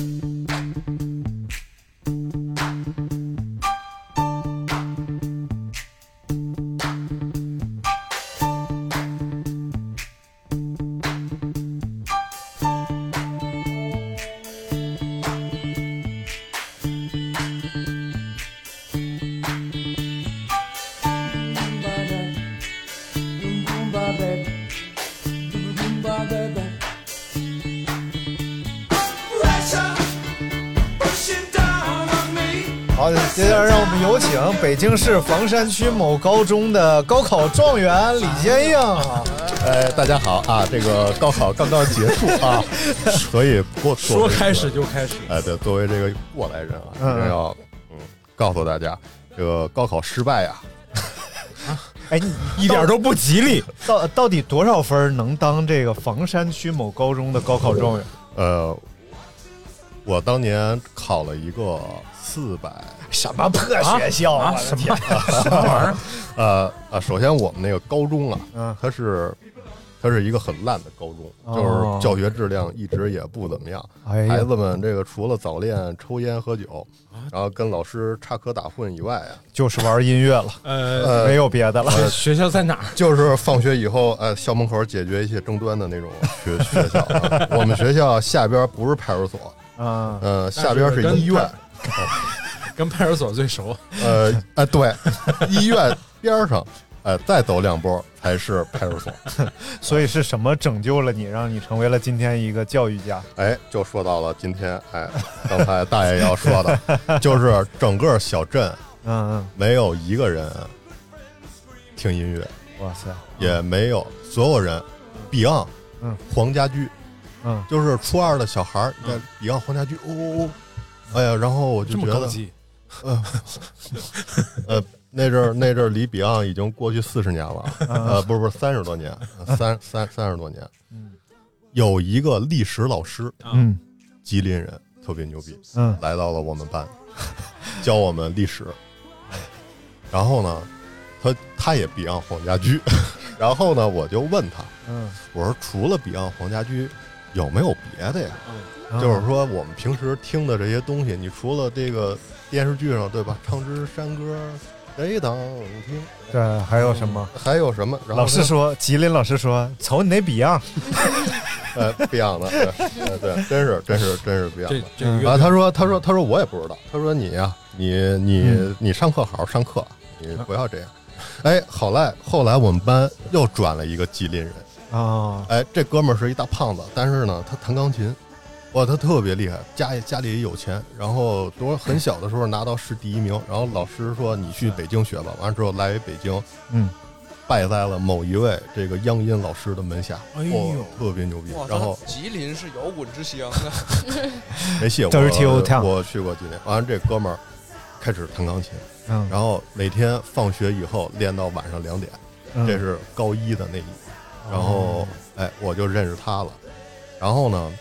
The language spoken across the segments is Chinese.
好，北京市房山区某高中的高考状元李坚硬。呃，大家好啊！这个高考刚刚结束啊，所以过说开始就开始。哎，对，作为这个过来人啊，要嗯告诉大家，这个高考失败呀、哎，你 一点都不吉利。到到底多少分能当这个房山区某高中的高考状元？呃，我当年考了一个四百，什么破学校啊我的天！什么玩意儿？呃呃，首先我们那个高中啊，嗯它是它是一个很烂的高中，哦就是教学质量一直也不怎么样。哎孩子们这个除了早恋、抽烟、喝酒，然后跟老师插科打诨以外啊，就是玩音乐了，呃，呃，没有别的了。学校在哪儿？就是放学以后，呃，校门口解决一些争端的那种学 学校、啊。我们学校下边不是派出所，啊，呃，下边是医院，跟派出所最熟。呃，哎，对，医院边上，呃，再走两步才是派出所。所以是什么拯救了你，让你成为了今天一个教育家？哎，就说到了今天，哎，刚才大爷要说的，就是整个小镇嗯嗯没有一个人听音乐，嗯，哇塞，也没有所有人 Beyond，嗯，黄家驹，嗯，就是初二的小孩儿，你看 Beyond 黄家驹，哦哦哦，哎呀，然后我就觉得，呃，那阵儿那阵儿离 Beyond 已经过去四十年了，呃，不是不是三十多年，三三三十多年，嗯有一个历史老师，嗯吉林人，特别牛逼，嗯来到了我们班，教我们历史。然后呢，他他也 Beyond 黄家驹，然后呢，我就问他，嗯，我说除了 Beyond 黄家驹，有没有别的呀？嗯就是说我们平时听的这些东西，你除了这个电视剧上对吧，唱支山歌谁当听，对，还有什么？还有什么？然后老师说，吉林老师说，瞅你那 Beyond，呃 Beyond 的，对呃对，真是真是真是的。嗯啊，他说，他说，他说，我也不知道。他说你呀、你你、嗯你上课好好上课，你不要这样。哎，好赖后来我们班又转了一个吉林人，啊，哎，这哥们儿是一大胖子，但是呢，他弹钢琴，哇，他特别厉害，家里家里也有钱，然后多很小的时候拿到市第一名，然后老师说你去北京学吧，完了之后来北京，嗯，拜在了某一位这个央音老师的门下，哎呦哦特别牛逼，，然后吉林是摇滚之乡啊！没戏，我我去过吉林，完了这哥们儿开始弹钢琴。嗯，然后每天放学以后练到晚上两点，嗯这是高一的那一年。然后哎，我就认识他了。然后呢，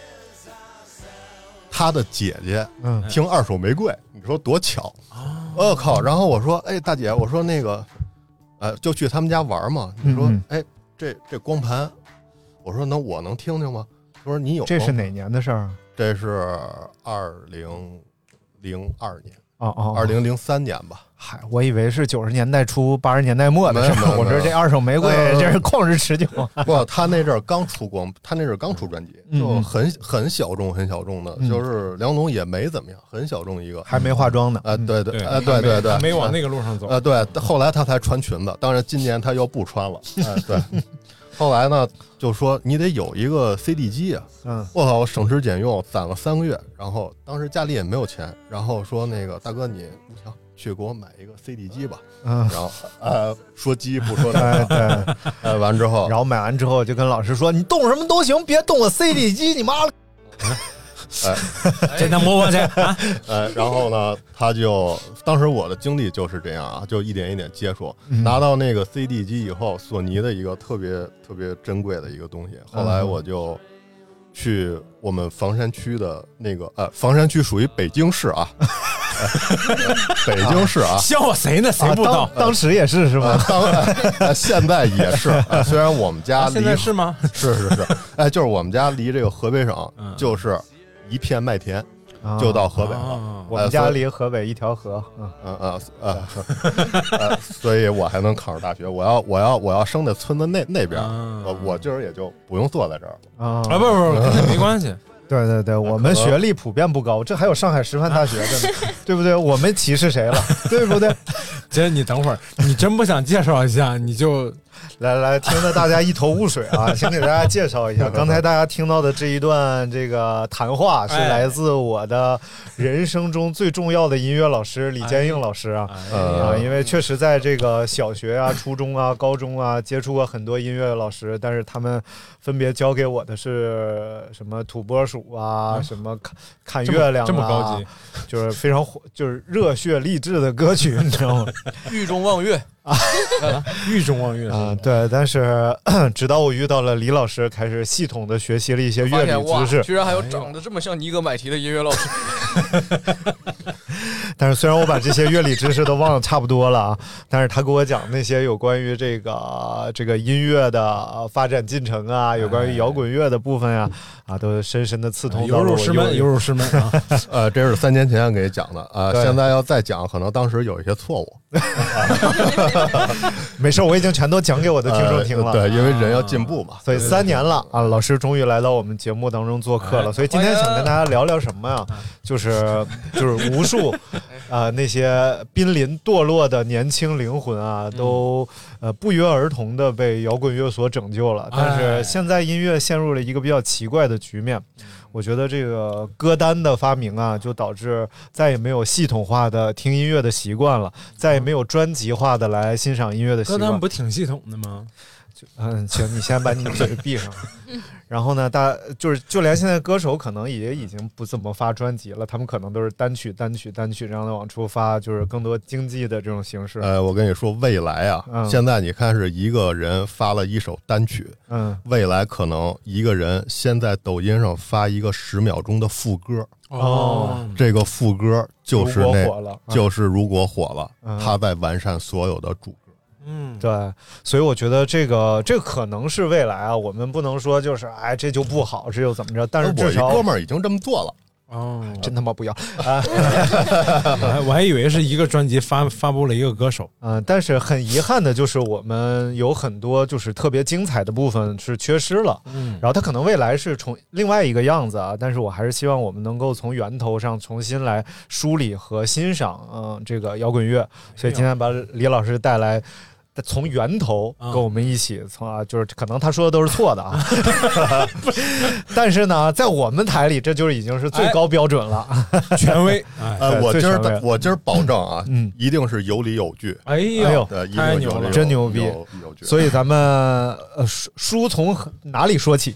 他的姐姐嗯听二手玫瑰，你说多巧！我、靠！然后我说，哎，大姐，我说那个，呃，就去他们家玩嘛。你说，哎，这这光盘，我说那我能听听吗？他说你有？这是哪年的事儿啊？这是二零零二年，哦哦，二零零三年吧。嗨，我以为是九十年代初八十年代末的事儿。我说这二手玫瑰嗯这是旷日持久。不，他那阵儿刚出光，他那阵儿刚出专辑，嗯就很很小众，很小众的，嗯就是梁龙也没怎么样，很小众一个。还没化妆呢。啊，嗯，对对，啊，对对对，还没往那个路上走。啊，对，后来他才穿裙子，当然今年他又不穿了。哎，对，后来呢，就说你得有一个 CD 机啊，嗯我靠，我省吃俭用攒了三个月，然后当时家里也没有钱，然后说那个大哥你你行，去给我买一个 CD 机吧，嗯，然后呃说鸡不说哎蛋，对。呃完之后。然，后买完之后就跟老师说：“你动什么都行，别动我 CD 机，你妈的 简单摸摸去啊！呃，然后呢，他就当时我的经历就是这样啊，就一点一点接触，嗯。拿到那个 CD 机以后，索尼的一个特别特别珍贵的一个东西。后来我就去我们房山区的那个呃，房山区属于北京市啊，北京市啊。笑话谁呢？谁啊不知道当？当时也是是呃吧？当 现在也是。呃虽然我们家现在是吗？是是是，哎，就是我们家离这个河北省嗯就是一片麦田，啊就到河北了。啊我们家离河北一条河，嗯，嗯嗯所以我还能考上大学。我要我要我要生在村子那那边，啊我我今儿也就不用坐在这儿。啊啊，不不不，跟这没关系。对对对，我们学历普遍不高，这还有上海师范大学的呢，对不对？我们歧视谁了？对不对？姐，你等会儿，你真不想介绍一下，你就来来，听得大家一头雾水啊！先给大家介绍一下，刚才大家听到的这一段这个谈话是来自我的人生中最重要的音乐老师李建英老师啊。因为确实在这个小学啊、初中啊、高中啊，接触过很多音乐老师，但是他们分别教给我的是什么土拨鼠啊，什么看看月亮、啊，这么高级，就是非常火，就是热血励志的歌曲，你知道吗？狱中望月，狱中望月啊、对。但是 直到我遇到了李老师，开始系统的学习了一些乐理知识。居然还有长得这么像尼格买提的音乐老师。但是虽然我把这些乐理知识都忘得差不多了啊，但是他给我讲那些有关于这个这个音乐的发展进程啊，有关于摇滚乐的部分呀、啊，都深深的刺痛到有了我右辱师门，有辱师门啊！呃，这是三年前给讲的啊、对现在要再讲，可能当时有一些错误。没事，我已经全都讲给我的听众听了。呃对，因为人要进步嘛。所以三年了啊，老师终于来到我们节目当中做客了。哎所以今天想跟大家聊聊什么呀？就是就是无数啊、那些濒临堕落的年轻灵魂啊，都呃不约而同的被摇滚乐所拯救了。但是哎现在音乐陷入了一个比较奇怪的局面。我觉得这个歌单的发明啊，就导致再也没有系统化的听音乐的习惯了，再也没有专辑化的来欣赏音乐的习惯。歌单不挺系统的吗？嗯，行，你先把你嘴闭上。然后呢，大就是就连现在歌手可能也已经不怎么发专辑了，他们可能都是单曲、单曲、单曲这样的往出发，就是更多经济的这种形式。呃，我跟你说，未来啊，嗯现在你看是一个人发了一首单曲，嗯，未来可能一个人先在抖音上发一个十秒钟的副歌，哦这个副歌就是那，火了，嗯就是如果火了，嗯他在完善所有的主歌。嗯，对，所以我觉得这个这可能是未来啊，我们不能说就是哎这就不好，这就怎么着，但是我一哥们儿已经这么做了，哦，真他妈不要啊！我 还我还以为是一个专辑发发布了一个歌手，嗯，但是很遗憾的就是我们有很多就是特别精彩的部分是缺失了。嗯然后它可能未来是从另外一个样子啊，但是我还是希望我们能够从源头上重新来梳理和欣赏，嗯，这个摇滚乐。所以今天把李老师带来。从源头啊。跟我们一起，从啊，就是可能他说的都是错的啊，但是呢，在我们台里，这就是已经是最高标准了。权威，哎，呃，我今儿我今儿保证啊，嗯。一定是有理有据，哎哎呦。太牛了。真牛逼。有有据。所以咱们呃书书从哪里说起？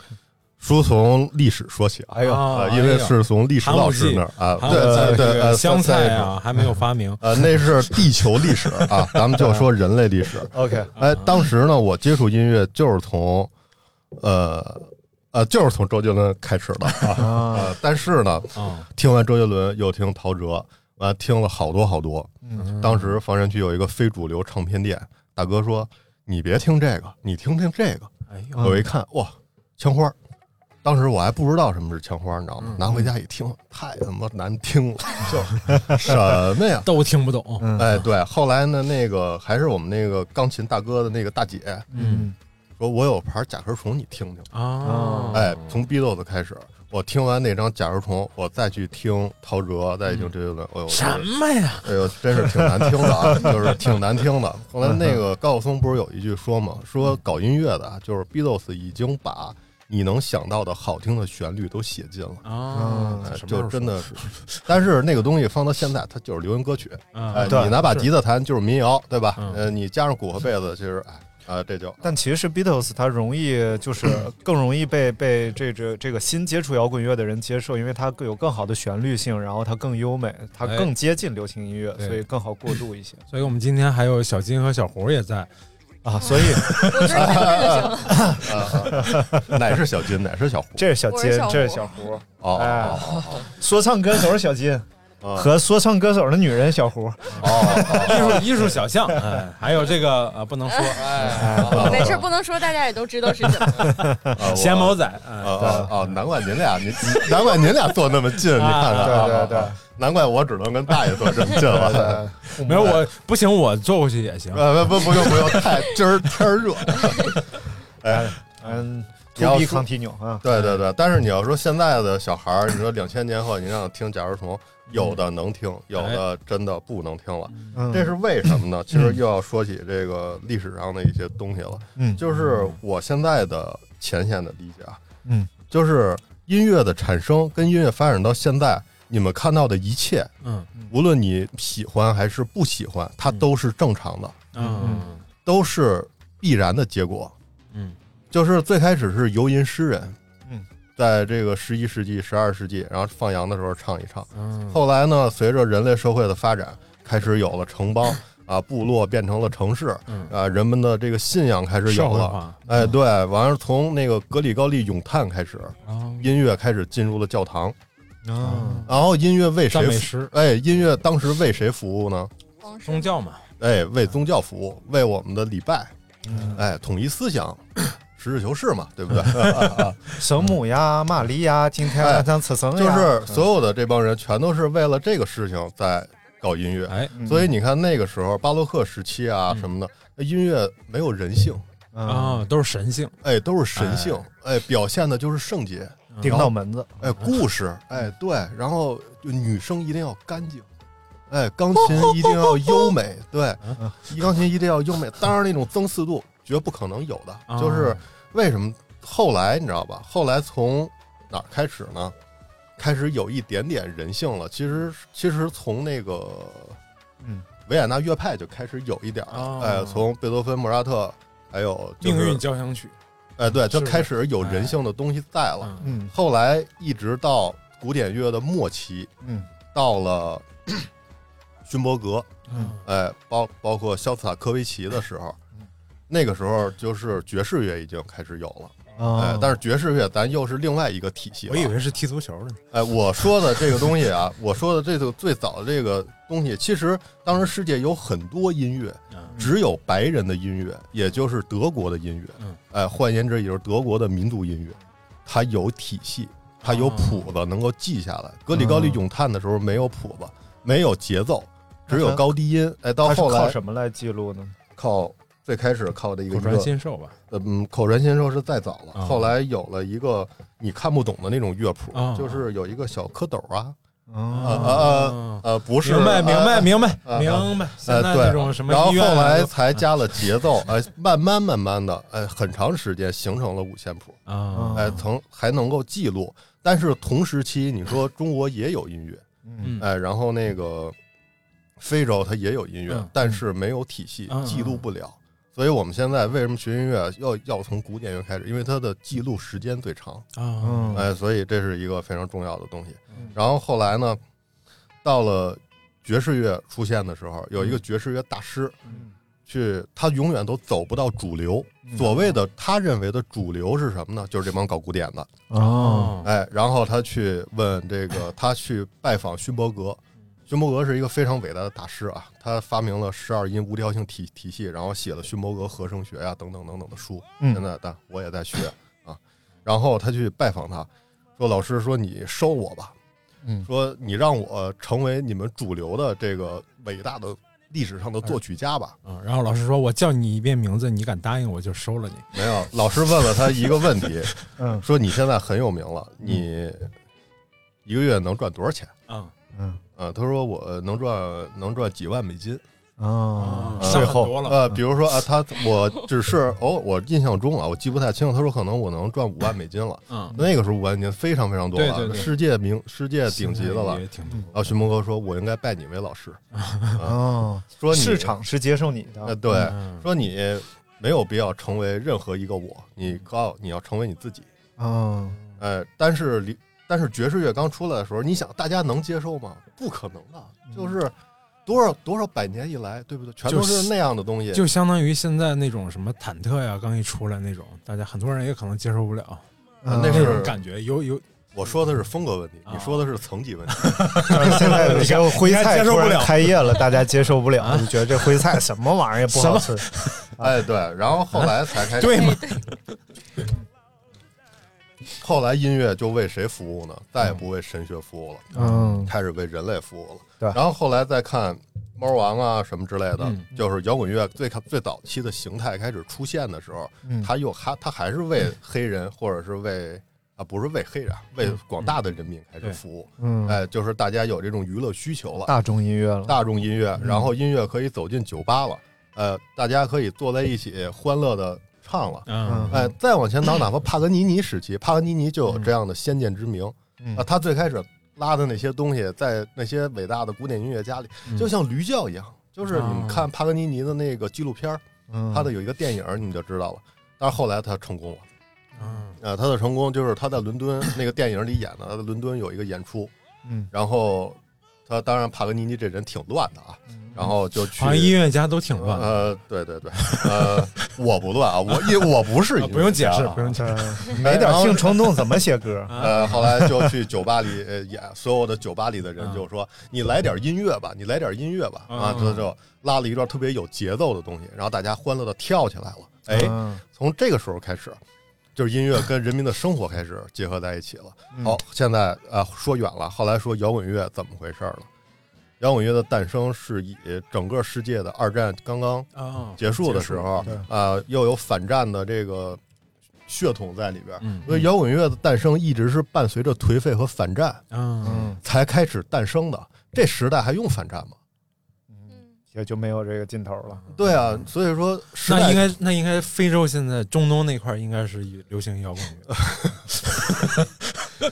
书从历史说起啊，哎呦，呃，因为是从历史老师那儿啊，对对对，呃，香菜三啊还没有发明，呃，那是地球历史啊，咱们就说人类历史。OK，哎，当时呢，我接触音乐就是从，呃呃，就是从周杰伦开始的啊。但是呢，啊，听完周杰伦又听陶喆，完听了好多好多。嗯当时房山区有一个非主流唱片店，大哥说：“你别听这个，你听听这个。哎”呦，嗯我一看，哇，枪花儿。当时我还不知道什么是枪花，你知道嗯吗？拿回家一听，太他妈难听了，就什么呀？都听不懂，嗯哎，对，后来呢，那个还是我们那个钢琴大哥的那个大姐嗯说，我有盘甲壳虫，你听听。啊，哎，从 Beatles 开始，我听完那张甲壳虫，我再去听陶喆，再听周杰伦，哎呦，什么呀？哎呦，真是挺难听的啊，就是挺难听的。后来那个高晓松不是有一句说嘛，说搞音乐的啊，就是 Beatles 已经把你能想到的好听的旋律都写尽了。啊，就真的是，但是那个东西放到现在，它就是流行歌曲。啊哎，对你拿把是。吉他弹就是民谣，对吧？嗯。呃，你加上鼓和贝斯，其实哎啊，这就但其实 Beatles 它容易就是 更容易被被这这这个新接触摇滚乐的人接受，因为它更有更好的旋律性，然后它更优美，它哎。更接近流行音乐，对。所以更好过渡一些。所以我们今天还有小金和小胡也在，啊。所以哪是小金，哪是小胡？这是小金这是小胡，哦说唱歌手是小金。啊和说唱歌手的女人小胡，哦，艺术艺术小象，哎，还有这个呃不能说哎，没事，不能说，大家也都知道是什么。啊我闲毛仔，啊哎，啊啊！难怪您俩，您难怪您俩坐那么近，你看看，对啊对对难怪我只能跟大爷坐这么近了。没有我不行，我坐过去也行。呃，不不不用不用，太今儿天儿热。哎，嗯你要，to be 说 continue 啊，对对对，但是你要说现在的小孩儿，你说两千年后你让听假如虫，有的能听，有的真的不能听了，嗯这是为什么呢？其实又要说起这个历史上的一些东西了。嗯就是我现在的浅显的理解啊，嗯，就是音乐的产生跟音乐发展到现在，你们看到的一切，嗯无论你喜欢还是不喜欢，它都是正常的，嗯都是必然的结果。嗯就是最开始是游吟诗人，嗯，在这个十一世纪、十二世纪，然后放羊的时候唱一唱。嗯，后来呢，随着人类社会的发展，开始有了城邦 啊，部落变成了城市嗯。啊，人们的这个信仰开始有了。哎，对，完了从那个格里高利咏叹开始，哦。音乐开始进入了教堂，啊，然后音乐为谁？赞美诗，哎，音乐当时为谁服务呢？宗教嘛，哎，为宗教服务，为我们的礼拜，嗯。哎，统一思想，实事求是嘛，对不对？圣母呀，玛利亚，今天晚上吃生就呀，是所有的这帮人全都是为了这个事情在搞音乐。哎嗯。所以你看那个时候巴洛克时期啊嗯。什么的，那音乐没有人性，啊，啊，都是神性，哎，都是神性，哎，表现的就是圣洁，顶到门子，哎，故事，哎，对，然后就女生一定要干净，哎，钢琴一定要优美，对，一钢琴一定要优美，当然那种增四度绝不可能有的，啊就是为什么后来你知道吧？后来从哪儿开始呢？开始有一点点人性了。其实，其实从那个嗯。维也纳乐派就开始有一点儿哎，从贝多芬、莫扎特，还有、就是、命运交响曲，哎，对，就开始有人性的东西在了。嗯嗯。后来一直到古典乐的末期，嗯。到了 勋伯格，嗯。哎，包包括肖斯塔科维奇的时候，嗯那个时候就是爵士乐已经开始有了。哎啊，，但是爵士乐咱又是另外一个体系。我以为是踢足球的呢，哎，我说的这个东西啊，我说的这个最早的这个东西，其实当时世界有很多音乐，嗯只有白人的音乐，也就是德国的音乐。嗯，哎，换言之，也就是德国的民族音乐，它有体系，它有谱子，能够记下来。格里高利咏叹的时候没有谱子，没有节奏，只有高低音。哎，到后来靠什么来记录呢？靠最开始靠的一个口传心授吧，嗯，口传心授是再早了，啊后来有了一个你看不懂的那种乐谱，啊就是有一个小蝌蚪啊，啊啊啊呃，不是，明白明白呃明白啊明白，现呃，在对，那种什么然后后来才加了节奏，哎，慢慢慢慢的，哎，很长时间形成了五线谱，啊，哎，曾还能够记录。但是同时期，你说中国也有音乐，嗯哎，然后那个非洲它也有音乐嗯，但是没有体系嗯，记录不了。所以我们现在为什么学音乐要要从古典乐开始？因为它的记录时间最长，啊嗯哎，所以这是一个非常重要的东西嗯。然后后来呢，到了爵士乐出现的时候，有一个爵士乐大师嗯去，他永远都走不到主流。所谓的他认为的主流是什么呢？就是这帮搞古典的。哦哎，然后他去问这个，他去拜访勋伯格。勋伯格是一个非常伟大的大师啊，他发明了十二音无调性体体系，然后写了勋伯格和声学呀、等等等等的书。嗯现在但我也在学啊。然后他去拜访他，说：“老师，说你收我吧，嗯说你让我成为你们主流的这个伟大的历史上的作曲家吧。啊，然后老师说：“我叫你一遍名字，你敢答应我就收了你。没有，老师问了他一个问题，嗯说你现在很有名了，你一个月能赚多少钱？”啊嗯啊，他说我能赚能赚几万美金。啊，那税后。呃，比如说啊，他我只是哦，我印象中啊，我记不太清，他说可能我能赚五万美金了。嗯，那个时候五万美金非常非常多了，对对对世界名世界顶级的了。也挺多。啊，徐梦哥说，我应该拜你为老师。啊，哦，说你市场是接受你呃，的，对，嗯说你没有必要成为任何一个我，你告你要成为你自己。嗯呃，但是离但是爵士乐刚出来的时候，你想大家能接受吗？不可能的，就是多少多少百年以来，对不对？全都是是那样的东西。就相当于现在那种什么忐忑呀，刚一出来那种，大家很多人也可能接受不了啊那是感觉，有有我说的是风格问题，你说的是层级问题。现在有些徽菜突然接受不了开业了，大家接受不了，就觉得这徽菜什么玩意儿也不好吃。哎，对，然后后来才开始，对吗？后来音乐就为谁服务呢？再也不为神学服务了，嗯。开始为人类服务了。对。然后后来再看猫王啊什么之类的，嗯。就是摇滚乐最开最早期的形态开始出现的时候，嗯。他又还他还是为黑人或者是为啊不是为黑人，为广大的人民开始服务。嗯，哎，就是大家有这种娱乐需求了，大众音乐了。大众音乐，然后音乐可以走进酒吧了，呃，大家可以坐在一起欢乐的唱了。嗯。哎，再往前倒，哪怕帕格尼尼时期，帕格尼尼就有这样的先见之明。嗯。啊。他最开始拉的那些东西，在那些伟大的古典音乐家里，嗯。就像驴叫一样。就是你们看帕格尼尼的那个纪录片，嗯。他的有一个电影，你就知道了。但是后来他成功了，嗯。啊，他的成功就是他在伦敦那个电影里演的，他在伦敦有一个演出，嗯。然后他当然帕格尼尼这人挺乱的啊，然后就去好像音乐家都挺乱。呃，对对对，呃，我不乱啊，我因为我不是音乐家啊不用解释，不用解释。没点性冲动怎么写歌？呃，后来就去酒吧里呃演，所有的酒吧里的人嗯就说：“你来点音乐吧，你来点音乐吧。”啊，嗯这就拉了一段特别有节奏的东西，然后大家欢乐的跳起来了。哎，嗯从这个时候开始，就是音乐跟人民的生活开始结合在一起了。嗯好，现在呃说远了，后来说摇滚乐怎么回事了？摇滚乐的诞生是以整个世界的二战刚刚啊，结束的时候对，啊、又有反战的这个血统在里边，嗯所以摇滚乐的诞生一直是伴随着颓废和反战嗯嗯，才开始诞生的。这时代还用反战吗？也就没有这个劲头了。对啊，所以说时代那应该那应该非洲现在中东那块儿应该是流行摇滚乐。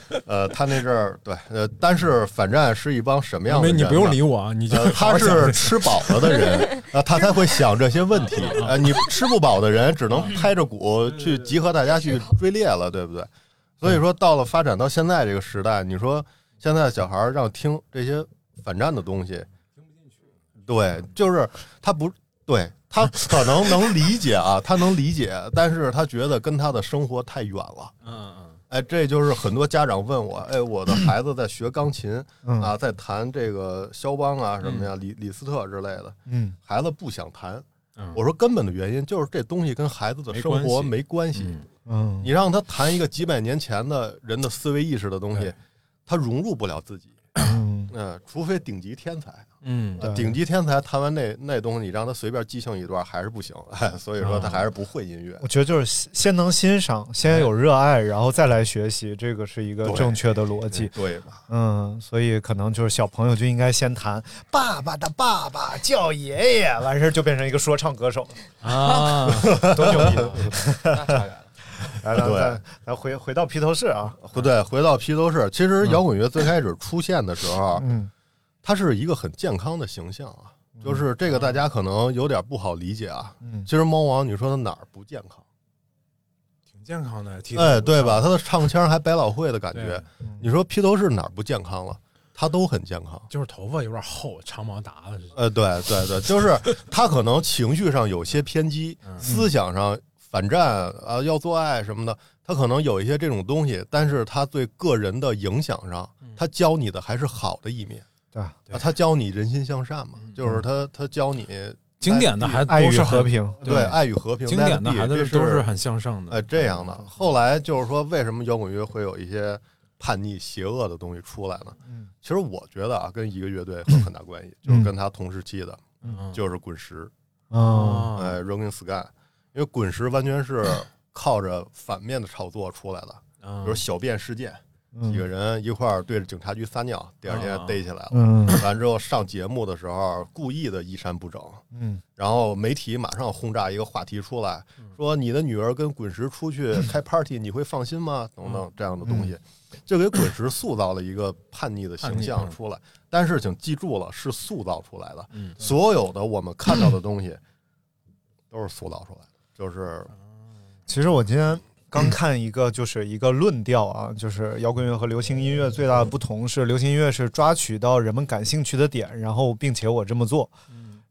呃，他那阵儿对呃，但是反战是一帮什么样的人你不用理我啊，你就呃，他是吃饱了的人，啊，他才会想这些问题。呃，你吃不饱的人，只能拍着鼓去集合大家去追猎了，对不对？所以说，到了发展到现在这个时代，你说现在小孩儿让听这些反战的东西，听不进去对，就是他不对，他可能能理解啊，他能理解，但是他觉得跟他的生活太远了。嗯嗯哎，这就是很多家长问我，哎，我的 孩子在学钢琴嗯啊，在弹这个肖邦啊什么呀，李李斯特之类的，嗯孩子不想弹。嗯，我说根本的原因就是这东西跟孩子的生活没没关系。嗯嗯你让他弹一个几百年前的人的思维意识的东西对，他融入不了自己。嗯嗯，除非顶级天才，嗯顶级天才弹完那那东西，你让他随便即兴一段还是不行。哎，所以说他还是不会音乐。我觉得就是先先能欣赏，先有热爱，然后再来学习，这个是一个正确的逻辑。对吧？嗯，所以可能就是小朋友就应该先弹“爸爸的爸爸叫爷爷”，完事儿就变成一个说唱歌手，啊，多牛逼！来，咱对咱咱回回到披头士啊，不对，回到披头士，其实摇滚乐最开始出现的时候，嗯它是一个很健康的形象啊，就是这个大家可能有点不好理解啊。嗯其实猫王，你说他哪儿不健康？挺健康的，剃哎，对吧？他的唱腔还百老汇的感对觉。你说披头士哪儿不健康了？他都很健康。就是头发有点厚，长毛达子似的。呃，对对对，就是他可能情绪上有些偏激，嗯思想上反战啊，要做爱什么的，他可能有一些这种东西，但是他对个人的影响上，他教你的还是好的一面。对，啊，他教你人心向善嘛，嗯就是他他教你经典的还爱与都是和平，对爱与和平，经典的 it 还都是都是很向上的。哎这样的。后来就是说，为什么摇滚乐会有一些叛逆、邪恶的东西出来呢？嗯其实我觉得啊，跟一个乐队有很大关系，就是跟他同时期的，嗯，就是滚石，嗯哎，Rolling Sky，因为滚石完全是靠着反面的炒作出来的，嗯比如小便事件，几个人一块儿对着警察局撒尿，第二天啊逮起来了。嗯完之后上节目的时候，故意的衣衫不整，嗯然后媒体马上轰炸一个话题出来，嗯说你的女儿跟滚石出去开 party，你会放心吗？等等这样的东西，嗯就给滚石塑造了一个叛逆的形象出来。但是请记住了，是塑造出来的。嗯所有的我们看到的东西都是塑造出来的，就是其实我今天刚 看一个，就是一个论调啊，就是摇滚乐和流行音乐最大的不同是，流行音乐是抓取到人们感兴趣的点，然后并且我这么做。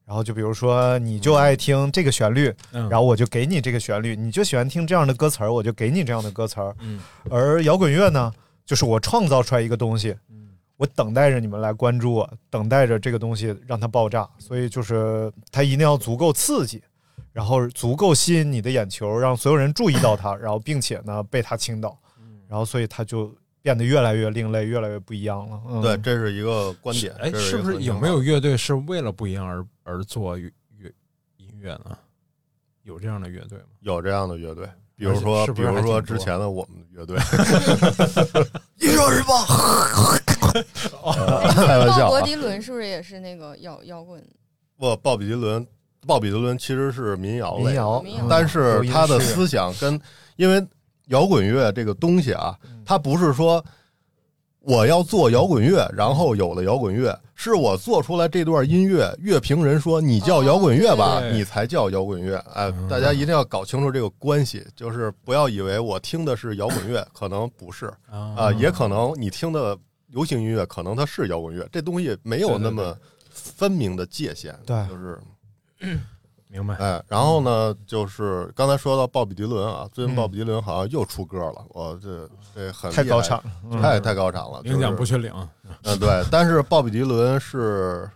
然后就比如说，你就爱听这个旋律，嗯。然后我就给你这个旋律；你就喜欢听这样的歌词儿，我就给你这样的歌词儿。嗯。而摇滚乐呢，就是我创造出来一个东西，嗯。我等待着你们来关注我，等待着这个东西让它爆炸，所以就是它一定要足够刺激，然后足够吸引你的眼球，让所有人注意到他，然后并且呢被他倾倒，然后所以他就变得越来越另类，越来越不一样了。嗯、对，这是一个观点。哎，是不是有没有乐队是为了不一样而而做乐乐音乐呢？有这样的乐队吗？有这样的乐队？比如说，是是比如说之前的我们的乐队，音乐日报，开玩笑啊！鲍勃迪伦是不是也是那个摇摇滚？不，鲍比迪伦，鲍比德伦其实是民谣民谣民谣，嗯但是他的思想跟，因为摇滚乐这个东西啊，嗯它不是说我要做摇滚乐，然后有了摇滚乐，是我做出来这段音乐，乐评人说你叫摇滚乐吧，哦你才叫摇滚乐。哎，嗯大家一定要搞清楚这个关系，就是不要以为我听的是摇滚乐，可能不是啊、啊也可能你听的流行音乐，可能它是摇滚乐，这东西没有那么分明的界限。对就是明白。哎，然后呢，就是刚才说到鲍比迪伦啊，最近嗯鲍比迪伦好像又出歌了，我这这很太高产，太太高产了，领奖不就是缺领，嗯对，但是鲍比迪伦是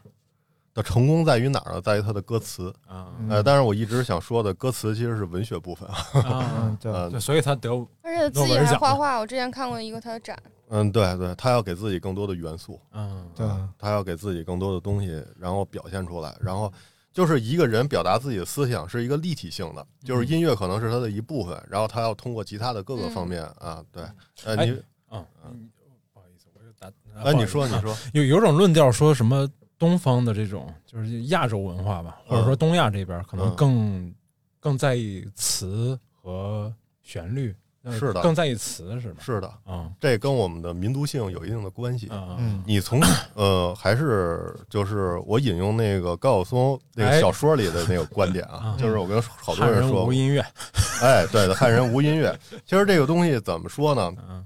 的成功在于哪儿呢？在于他的歌词。啊嗯呃，但是我一直想说的，歌词其实是文学部分啊。对，所以他得而且自己还画画，我之前看过一个他的展，嗯，对对，他要给自己更多的元素，嗯对，他要给自己更多的东西，然后表现出来，然后。就是一个人表达自己的思想是一个立体性的，就是音乐可能是他的一部分，然后他要通过其他的各个方面啊，对，呃，哎你嗯，嗯不好意思，我就打。啊，不好意思。你说，你说，有有种论调说什么东方的这种就是亚洲文化吧，或者说东亚这边可能嗯。更更在意词和旋律，呃是的更在意词是吧？是的，啊这跟我们的民族性有一定的关系。啊嗯你从呃，还是就是我引用那个高晓松那个哎小说里的那个观点啊 啊，就是我跟好多人人说过，无音乐，哎，对的，汉人无音乐。其实这个东西怎么说呢？嗯，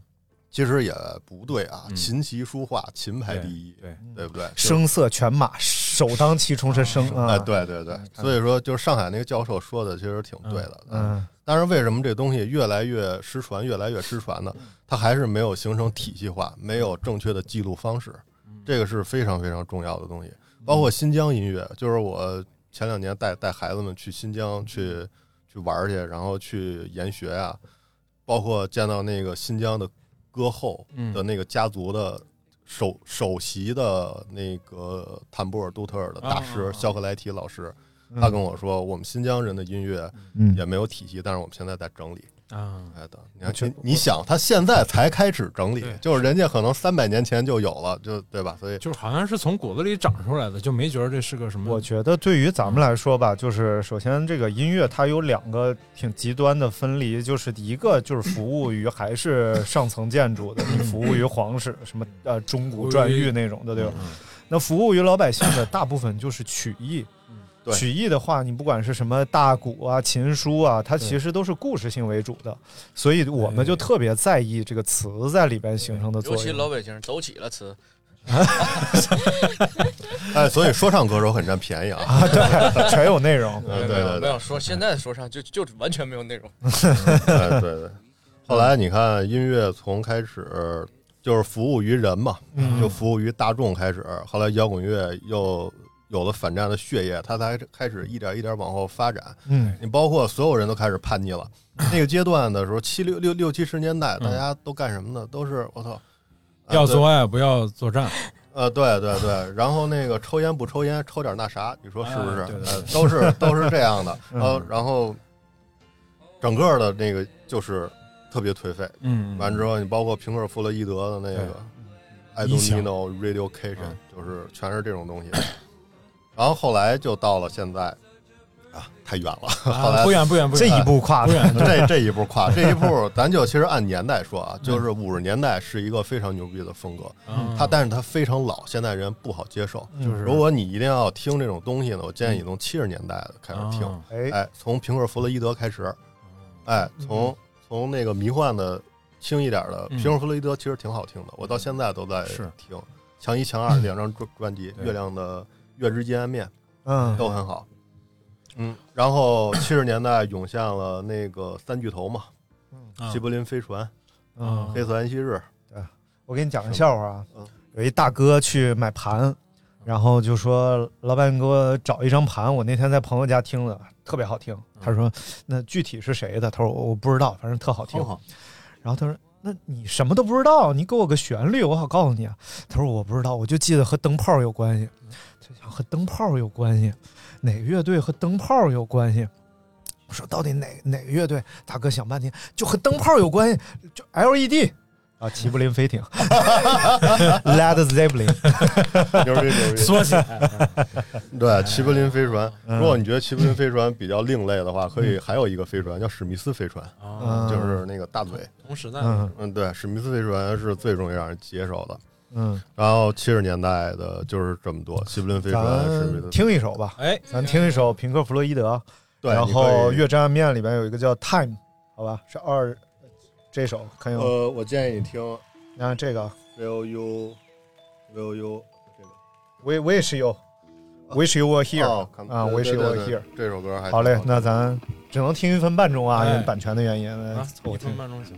其实也不对啊，嗯琴棋书画，琴排第一，对，对不对？声色犬马，首当其冲是生啊。哎，对对对，所以说就是上海那个教授说的其实挺对的。嗯，但是为什么这东西越来越失传，越来越失传呢？它还是没有形成体系化，没有正确的记录方式，这个是非常非常重要的东西。包括新疆音乐，就是我前两年带带孩子们去新疆去去玩去，然后去研学啊，包括见到那个新疆的歌后嗯。的那个家族的首首席的那个坦布尔杜特尔的大啊。师肖克莱提老师，嗯。他跟我说，我们新疆人的音乐嗯。也没有体系，但是我们现在在整理。啊，哎的，你看你你想，他现在才开始整理，就是人家可能三百年前就有了，就对吧？所以就是好像是从骨子里长出来的，就没觉得这是个什么。我觉得对于咱们来说吧，就是首先这个音乐它有两个挺极端的分离，就是一个就是服务于还是上层建筑的，你服务于皇室什么呃钟鼓馔玉那种的，对吧？嗯那服务于老百姓的大部分就是曲艺。对曲艺的话，你不管是什么大鼓啊、琴书啊，它其实都是故事性为主的，所以我们就特别在意这个词在里边形成的作尤其。老北京走起了词，哎，所以说唱歌手很占便宜啊。啊，对，全有内容。嗯对没有对对没有说现在说唱就就完全没有内容。哎对对。后来你看，音乐从开始就是服务于人嘛，嗯就服务于大众开始，后来摇滚乐又有了反战的血液，他才开始一点一点往后发展。嗯你包括所有人都开始叛逆了。那个阶段的时候，七六六六七十年代，大家都干什么呢？都是我操，要做爱不要作战，呃，对对对，然后那个抽烟不抽烟，抽点那啥，你说是不是？哎对对呃，都是都是这样的。嗯呃，然后整个的那个就是特别颓废。嗯，完之后，你包括平克·弗洛伊德的那个《I 音 Don't 响 Need No Radio-Cation 嗯》，就是全是这种东西。然后后来就到了现在，啊，太远了。后来啊 不远不远不远。这，一步跨的，不远，这这一步跨，这一步咱就其实按年代说啊，就是五十年代是一个非常牛逼的风格，嗯。它但是它非常老，现代人不好接受。就是。如果你一定要听这种东西呢，我建议你从七十年代的开始听，啊哎，哎，从平克·弗洛伊德开始，哎，从从那个迷幻的轻一点的，嗯平克·弗洛伊德其实挺好听的，我到现在都在听。强一强二两张专专辑，《月亮的月之阴暗面》嗯都很好。嗯，然后七十年代涌现了那个三巨头嘛，嗯西柏林飞船、嗯黑色安息日，我给你讲个笑话啊嗯，有一大哥去买盘，然后就说老板你给我找一张盘，我那天在朋友家听的，特别好听。他说那具体是谁的？他说我不知道，反正特好听。好，然后他说那你什么都不知道，你给我个旋律，我好告诉你啊。他说我不知道，我就记得和灯泡有关系。就想和灯泡有关系，哪个乐队和灯泡有关系？我说到底哪哪个乐队？大哥想半天，就和灯泡有关系，就 LED 啊，齐柏林飞艇，Led Zeppelin，牛 逼牛逼！说起来，对，齐柏林飞船。嗯如果你觉得齐柏林飞船比较另类的话，可以还有一个飞船叫史密斯飞船，啊，就是那个大嘴。同时代嗯嗯，对，史密斯飞船是最容易让人接受的。嗯，然后七十年代的就是这么多，齐柏林飞船、史密咱斯。听一首吧，哎，咱听一首平克·弗洛伊德，对，然后《越战面》里边有一个叫 Time，好吧，是二，这首很有，呃，我建议你听你看这个 Will You Will You 这个 We Wish You，Wish You Were Here，哦看啊对 Wish 对 You 对 Were 对 Here。这首歌还好嘞挺，那咱只能听一分半钟啊，哎因为版权的原因。啊，我听一分。半钟行。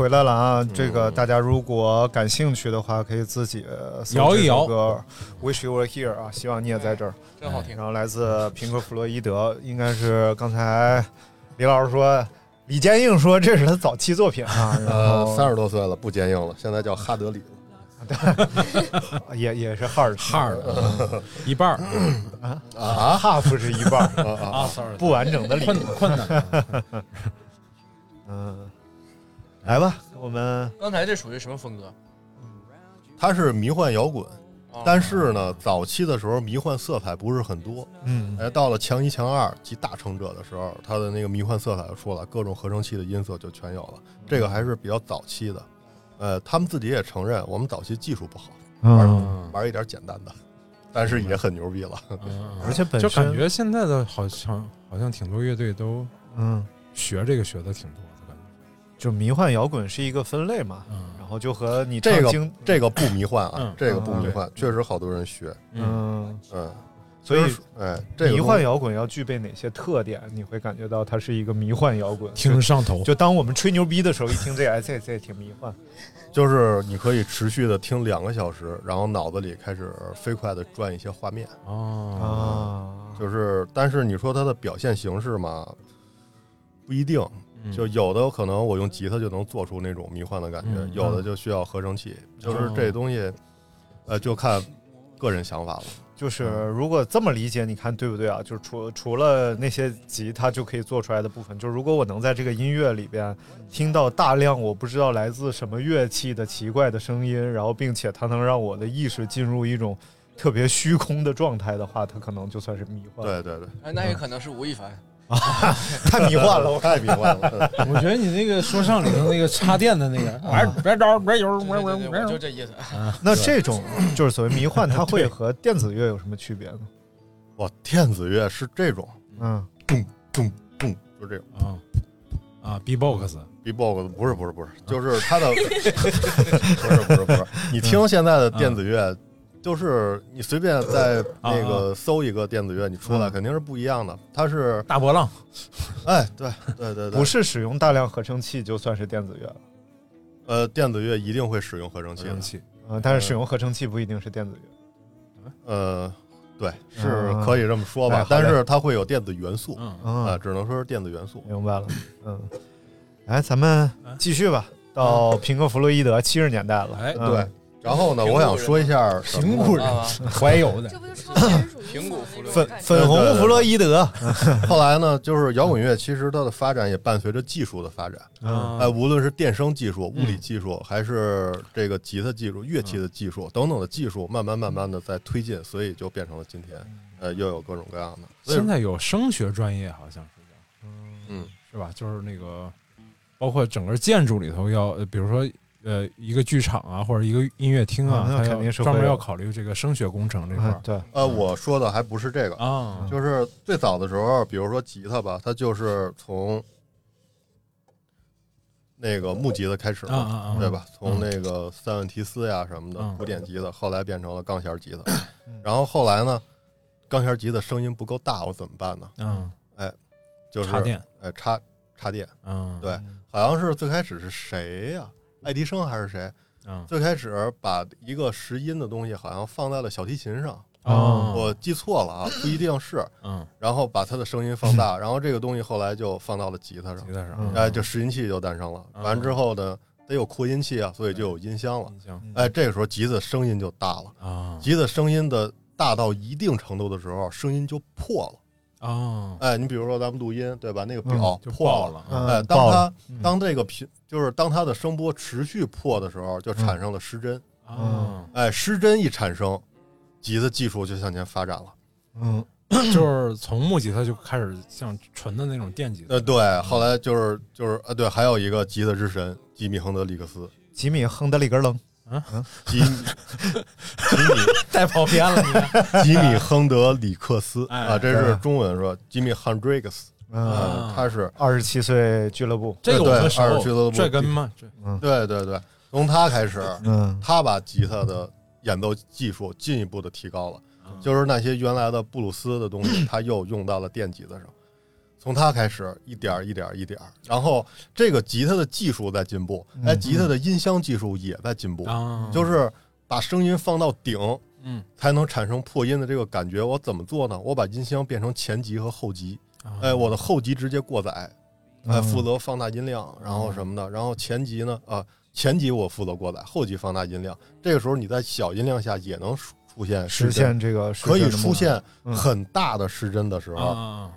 回来了啊！这个大家如果感兴趣的话，可以自己呃搜摇一摇歌《Wish You Were Here》啊，希望你也在这儿。真好听然。后来自平克·弗洛伊德，应该是刚才李老师说，李坚硬说这是他早期作品啊，呃，三十多岁了，不坚硬了，现在叫哈德里了。也也是尔的一半儿啊，half 是一半儿，啊，sorry，不完整的理。困困难。嗯，来吧，我们刚才这属于什么风格？它是迷幻摇滚，啊但是呢，早期的时候迷幻色彩不是很多。嗯哎，到了强一、强二及大成者的时候，它的那个迷幻色彩就出来，各种合成器的音色就全有了。这个还是比较早期的。呃，他们自己也承认，我们早期技术不好，玩，玩一点简单的，但是也很牛逼了。嗯 而且本就感觉现在的好像好像挺多乐队都嗯，学这个学的挺多。就迷幻摇滚是一个分类嘛，嗯然后就和你这个这个不迷幻啊嗯，这个不迷幻，确实好多人学。嗯，嗯，所以就是哎，这个迷幻摇滚要具备哪些特点？你会感觉到它是一个迷幻摇滚？听着上头。就当我们吹牛逼的时候，一听这个，哎，这这挺迷幻。就是你可以持续的听两个小时，然后脑子里开始飞快的转一些画面。哦，啊，就是，但是你说它的表现形式嘛，不一定。嗯就有的可能我用吉他就能做出那种迷幻的感觉，嗯有的就需要合成器。就是这东西，呃，就看个人想法了。就是如果这么理解，你看对不对啊？就是除除了那些吉他就可以做出来的部分，就是如果我能在这个音乐里边听到大量我不知道来自什么乐器的奇怪的声音，然后并且它能让我的意识进入一种特别虚空的状态的话，它可能就算是迷幻。，对对对，哎，那也可能是吴亦凡。太迷幻了，我太迷幻了。嗯 我觉得你那个说唱里头那个插电的那个，玩别招别油对对对，我就这意思。那这种就是所谓迷幻，它会和电子乐有什么区别呢？哇，电子乐是这种嗯，咚咚咚，就这种。啊啊，B-box B-box 不是不是不是，就是它的不是不是不是。你听现在的电子乐，就是你随便在那个搜一个电子乐，你出来嗯。肯定是不一样的。它是，大波浪，哎，对对对对，不是使用大量合成器就算是电子乐了，呃，电子乐一定会使用合成器合成。器，嗯，但是使用合成器不一定是电子乐。呃，对，是嗯可以这么说吧但是它会有电子元素啊，只能说是电子元素。明白了，嗯，哎，咱们继续吧，到平克·弗洛伊德七十年代了，哎嗯。对，然后呢，我想说一下什么呢？平谷人。啊，怀有的。这，不就苹果粉粉红弗洛伊德，后来呢，就是摇滚乐，其实它的发展也伴随着技术的发展。嗯 哎，无论是电声技术、物理技术，还是这个吉他技术、乐器的技术等等的技术，慢慢慢慢的在推进，所以就变成了今天，呃，又有各种各样的。现在有声学专业，好像是叫，嗯，是吧？就是那个，包括整个建筑里头要，呃比如说。呃，一个剧场啊，或者一个音乐厅啊，嗯那肯定是专门要考虑这个声学工程这块儿。嗯对，呃，我说的还不是这个，啊。就是最早的时候，比如说吉他吧，它就是从那个木吉他开始嘛，啊啊啊！对吧？从那个塞万提斯呀什么的嗯。古典吉他，后来变成了钢弦吉他，然后后来呢，钢弦吉他声音不够大，我怎么办呢？嗯，哎就是插电，哎，插插电。嗯，对，好像是最开始是谁呀、爱迪生还是谁？嗯，最开始把一个拾音的东西好像放在了小提琴上，哦，我记错了啊，不一定是。嗯，然后把它的声音放大，然后这个东西后来就放到了吉他上吉，他上，嗯哎，就拾音器就诞生了。嗯完之后呢，得有扩音器啊，所以就有音箱了。音箱哎，这个时候吉他声音就大了，啊吉他声音的大到一定程度的时候，声音就破了。啊，哎，你比如说咱们录音，对吧？那个表就破爆了，嗯哎，当爆它当这个频，就是当它的声波持续破的时候，就产生了失真。啊，哎，失真一产生，吉他技术就向前发展了。嗯 就是从木吉他就开始像纯的那种电吉他，呃，对，后来就是就是呃，对，还有一个吉他之神吉米亨德里克斯，吉米·亨德里格楞，吉米。吉米带跑偏了，你，吉米亨德里克斯。哎。啊，这是中文说吉米 Hendrix，嗯，呃，他是二十七岁俱乐部，这个我们熟二十俱乐部。拽根嘛，对对对，从他开始，嗯。他把吉他的演奏技术进一步的提高了，嗯。就是那些原来的布鲁斯的东西，他又用到了电吉他上。从他开始，一点儿一点儿一点儿，然后这个吉他的技术在进步，哎，吉他的音箱技术也在进步，啊，就是把声音放到顶，嗯，才能产生破音的这个感觉。我怎么做呢？我把音箱变成前级和后级，啊哎，我的后级直接过载，哎，嗯负责放大音量，然后什么的，然后前级呢，啊，前级我负责过载，后级放大音量。这个时候你在小音量下也能出出现实，现这个可以出现嗯很大的失真的时候，啊，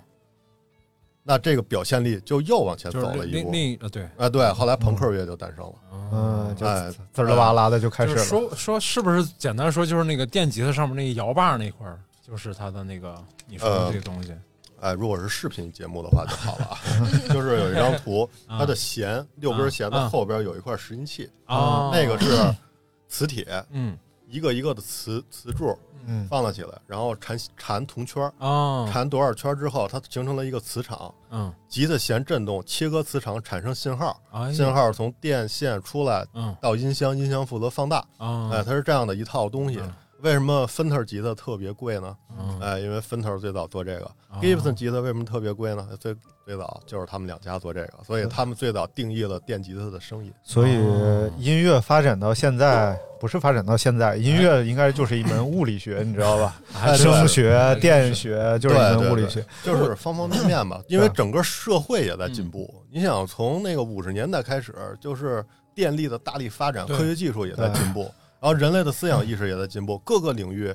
那这个表现力就又往前走了一步。另另一呃对，啊，对，后来朋克乐就诞生了。嗯，就哎滋儿啦哇啦的就开始就是了。说说是不是简单说就是那个电吉他上面那个摇把那块儿，就是它的那个你说的这个东西哎，如果是视频节目的话就好了啊，就是有一张图，啊它的弦六根弦的啊后边有一块拾音器，啊，那个是 磁铁，嗯一个一个的磁磁柱嗯。放了起来，然后缠缠铜圈，啊，缠多少圈之后，它形成了一个磁场，嗯。吉他弦振动，切割磁场产生信号，哎。信号从电线出来嗯。到音箱，音箱负责放大，啊，哎，它是这样的一套东西。嗯。为什么芬特吉他特别贵呢？嗯哎，因为芬特最早做这个哦，Gibson 吉他为什么特别贵呢？最最早就是他们两家做这个，所以他们最早定义了电吉他的声音。所以哦音乐发展到现在，不是发展到现在，音乐应该就是一门物理学，你知道吧？哎声学、电学就是物理学。就是方方面面吧，因为整个社会也在进步。你想，从那个五十年代开始，就是电力的大力发展，科学技术也在进步，然后人类的思想意识也在进步，各个领域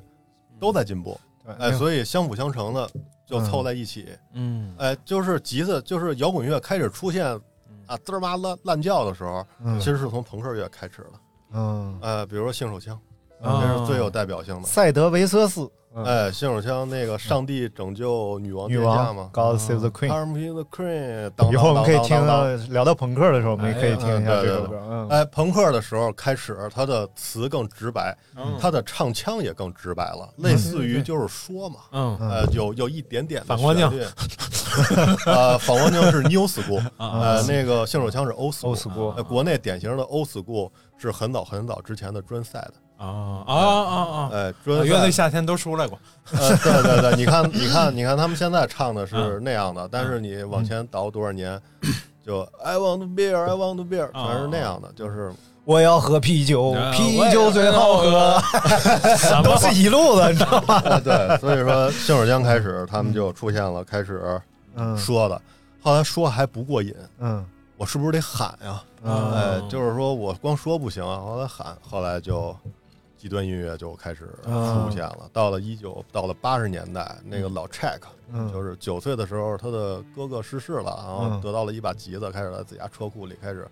都在进步。对哎，所以相辅相成的就凑在一起。嗯哎，就是吉他，就是摇滚乐开始出现啊滋儿哇乱乱叫的时候，嗯其实是从朋克乐开始的。嗯，呃，比如说性手枪，啊这是最有代表性的。赛德维瑟斯，嗯。哎，性手枪那个上帝拯救女王女殿下嘛。王 God Save the Queen。in the Queen，当以后我们可以听当当当当聊到朋克的时候，我们也可以听一下哎这首歌。嗯，哎，朋克的时候开始，它的词更直白，嗯它的唱腔也更直白了，类似于就是说嘛，嗯。呃，有有一点点的反光镜呃，反光镜是 new school，啊呃，那个性手枪是 old school，Old school 呃国内典型的 old school 是很早很早之前的专赛的，啊啊啊啊！哎，乐队夏天都出来过，呃，对对对，你看，你看，你看，他们现在唱的是那样的，但是你往前倒多少年，就 I want beer，I want beer，全是那样的，就是我要喝啤酒，啊啤酒最好喝，都是一路的，你知道吗？啊对，所以说信手江开始，他们就出现了开始嗯说的，后来说还不过瘾，嗯我是不是得喊呀？嗯哎，就是说我光说不行啊，后来喊，后来就极端音乐就开始出现了。到了一九，到了八十年代，那个老 Check，、嗯。就是九岁的时候，他的哥哥逝世了，然后嗯。得到了一把吉他，开始在自己家车库里开始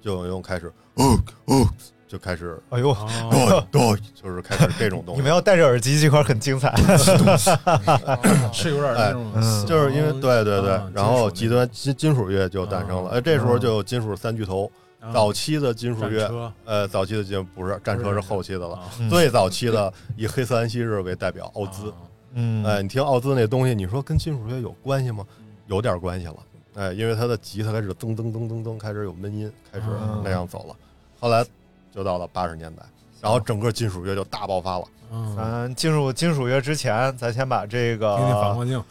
就用开始哦哦，就开始哎呦，哦对对，就是开始这种东西。你们。要戴着耳机，这块很精彩。是有点那种就是因为对对对啊，然后极端金金属乐就诞生了，啊。哎，这时候就有金属三巨头，那早期的金属乐，呃，早期的金不是战车是后期的了，最早期的以黑色安息日为代表，奥兹，嗯，哎，你听奥兹那东西，你说跟金属乐有关系吗？有点关系了，哎，因为他的吉他开始噔噔噔噔噔开始有闷音，开始啊。那样走了，后来就到了八十年代，然后整个金属乐就大爆发了，嗯，咱进入金属乐之前，咱先把这听听反个，光镜，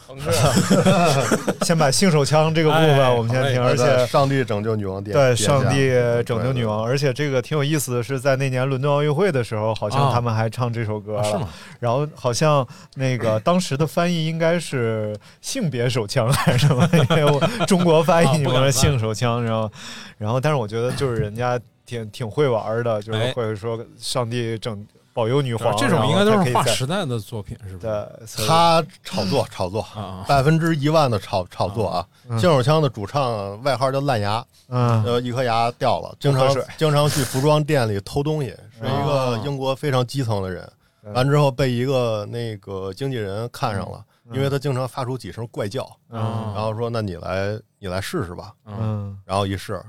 先把性手枪这个部分哎我们先听，而且对上帝拯救女王殿，对，上帝拯救女王，而且这个挺有意思的是，在那年伦敦奥运会的时候，好像啊。他们还唱这首歌了。啊是吗？然后好像那个当时的翻译应该是性别手枪还是什么？因为我中国翻译你们是性手枪，然后然后但是我觉得就是人家挺挺会玩的，就是哎会说上帝拯保佑女皇，这种应该都是划时代的作品，是吧？对，他炒作炒作，啊，百分之一万的炒炒作啊！新手枪的主唱外号叫烂牙，嗯呃，一颗牙掉了，经常经常去服装店里偷东西，是一个哦英国非常基层的人。嗯完之后被一个那个经纪人看上了，因为他经常发出几声怪叫，嗯然后说：“那你来，你来试试吧。嗯，嗯，”然后一试，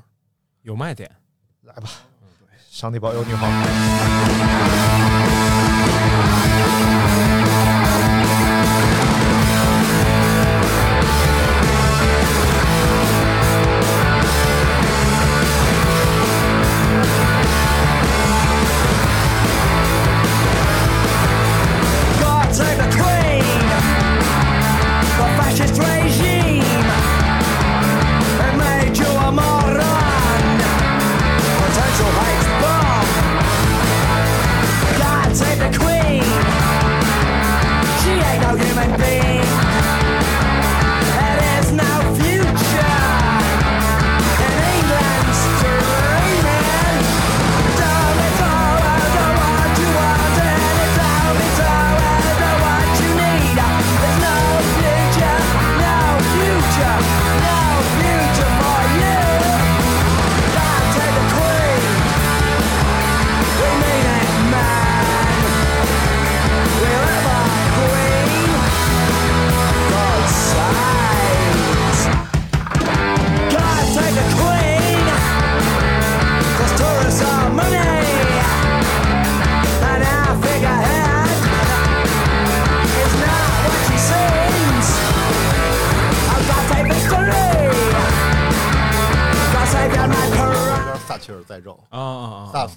有卖点，来吧，上帝保佑女皇。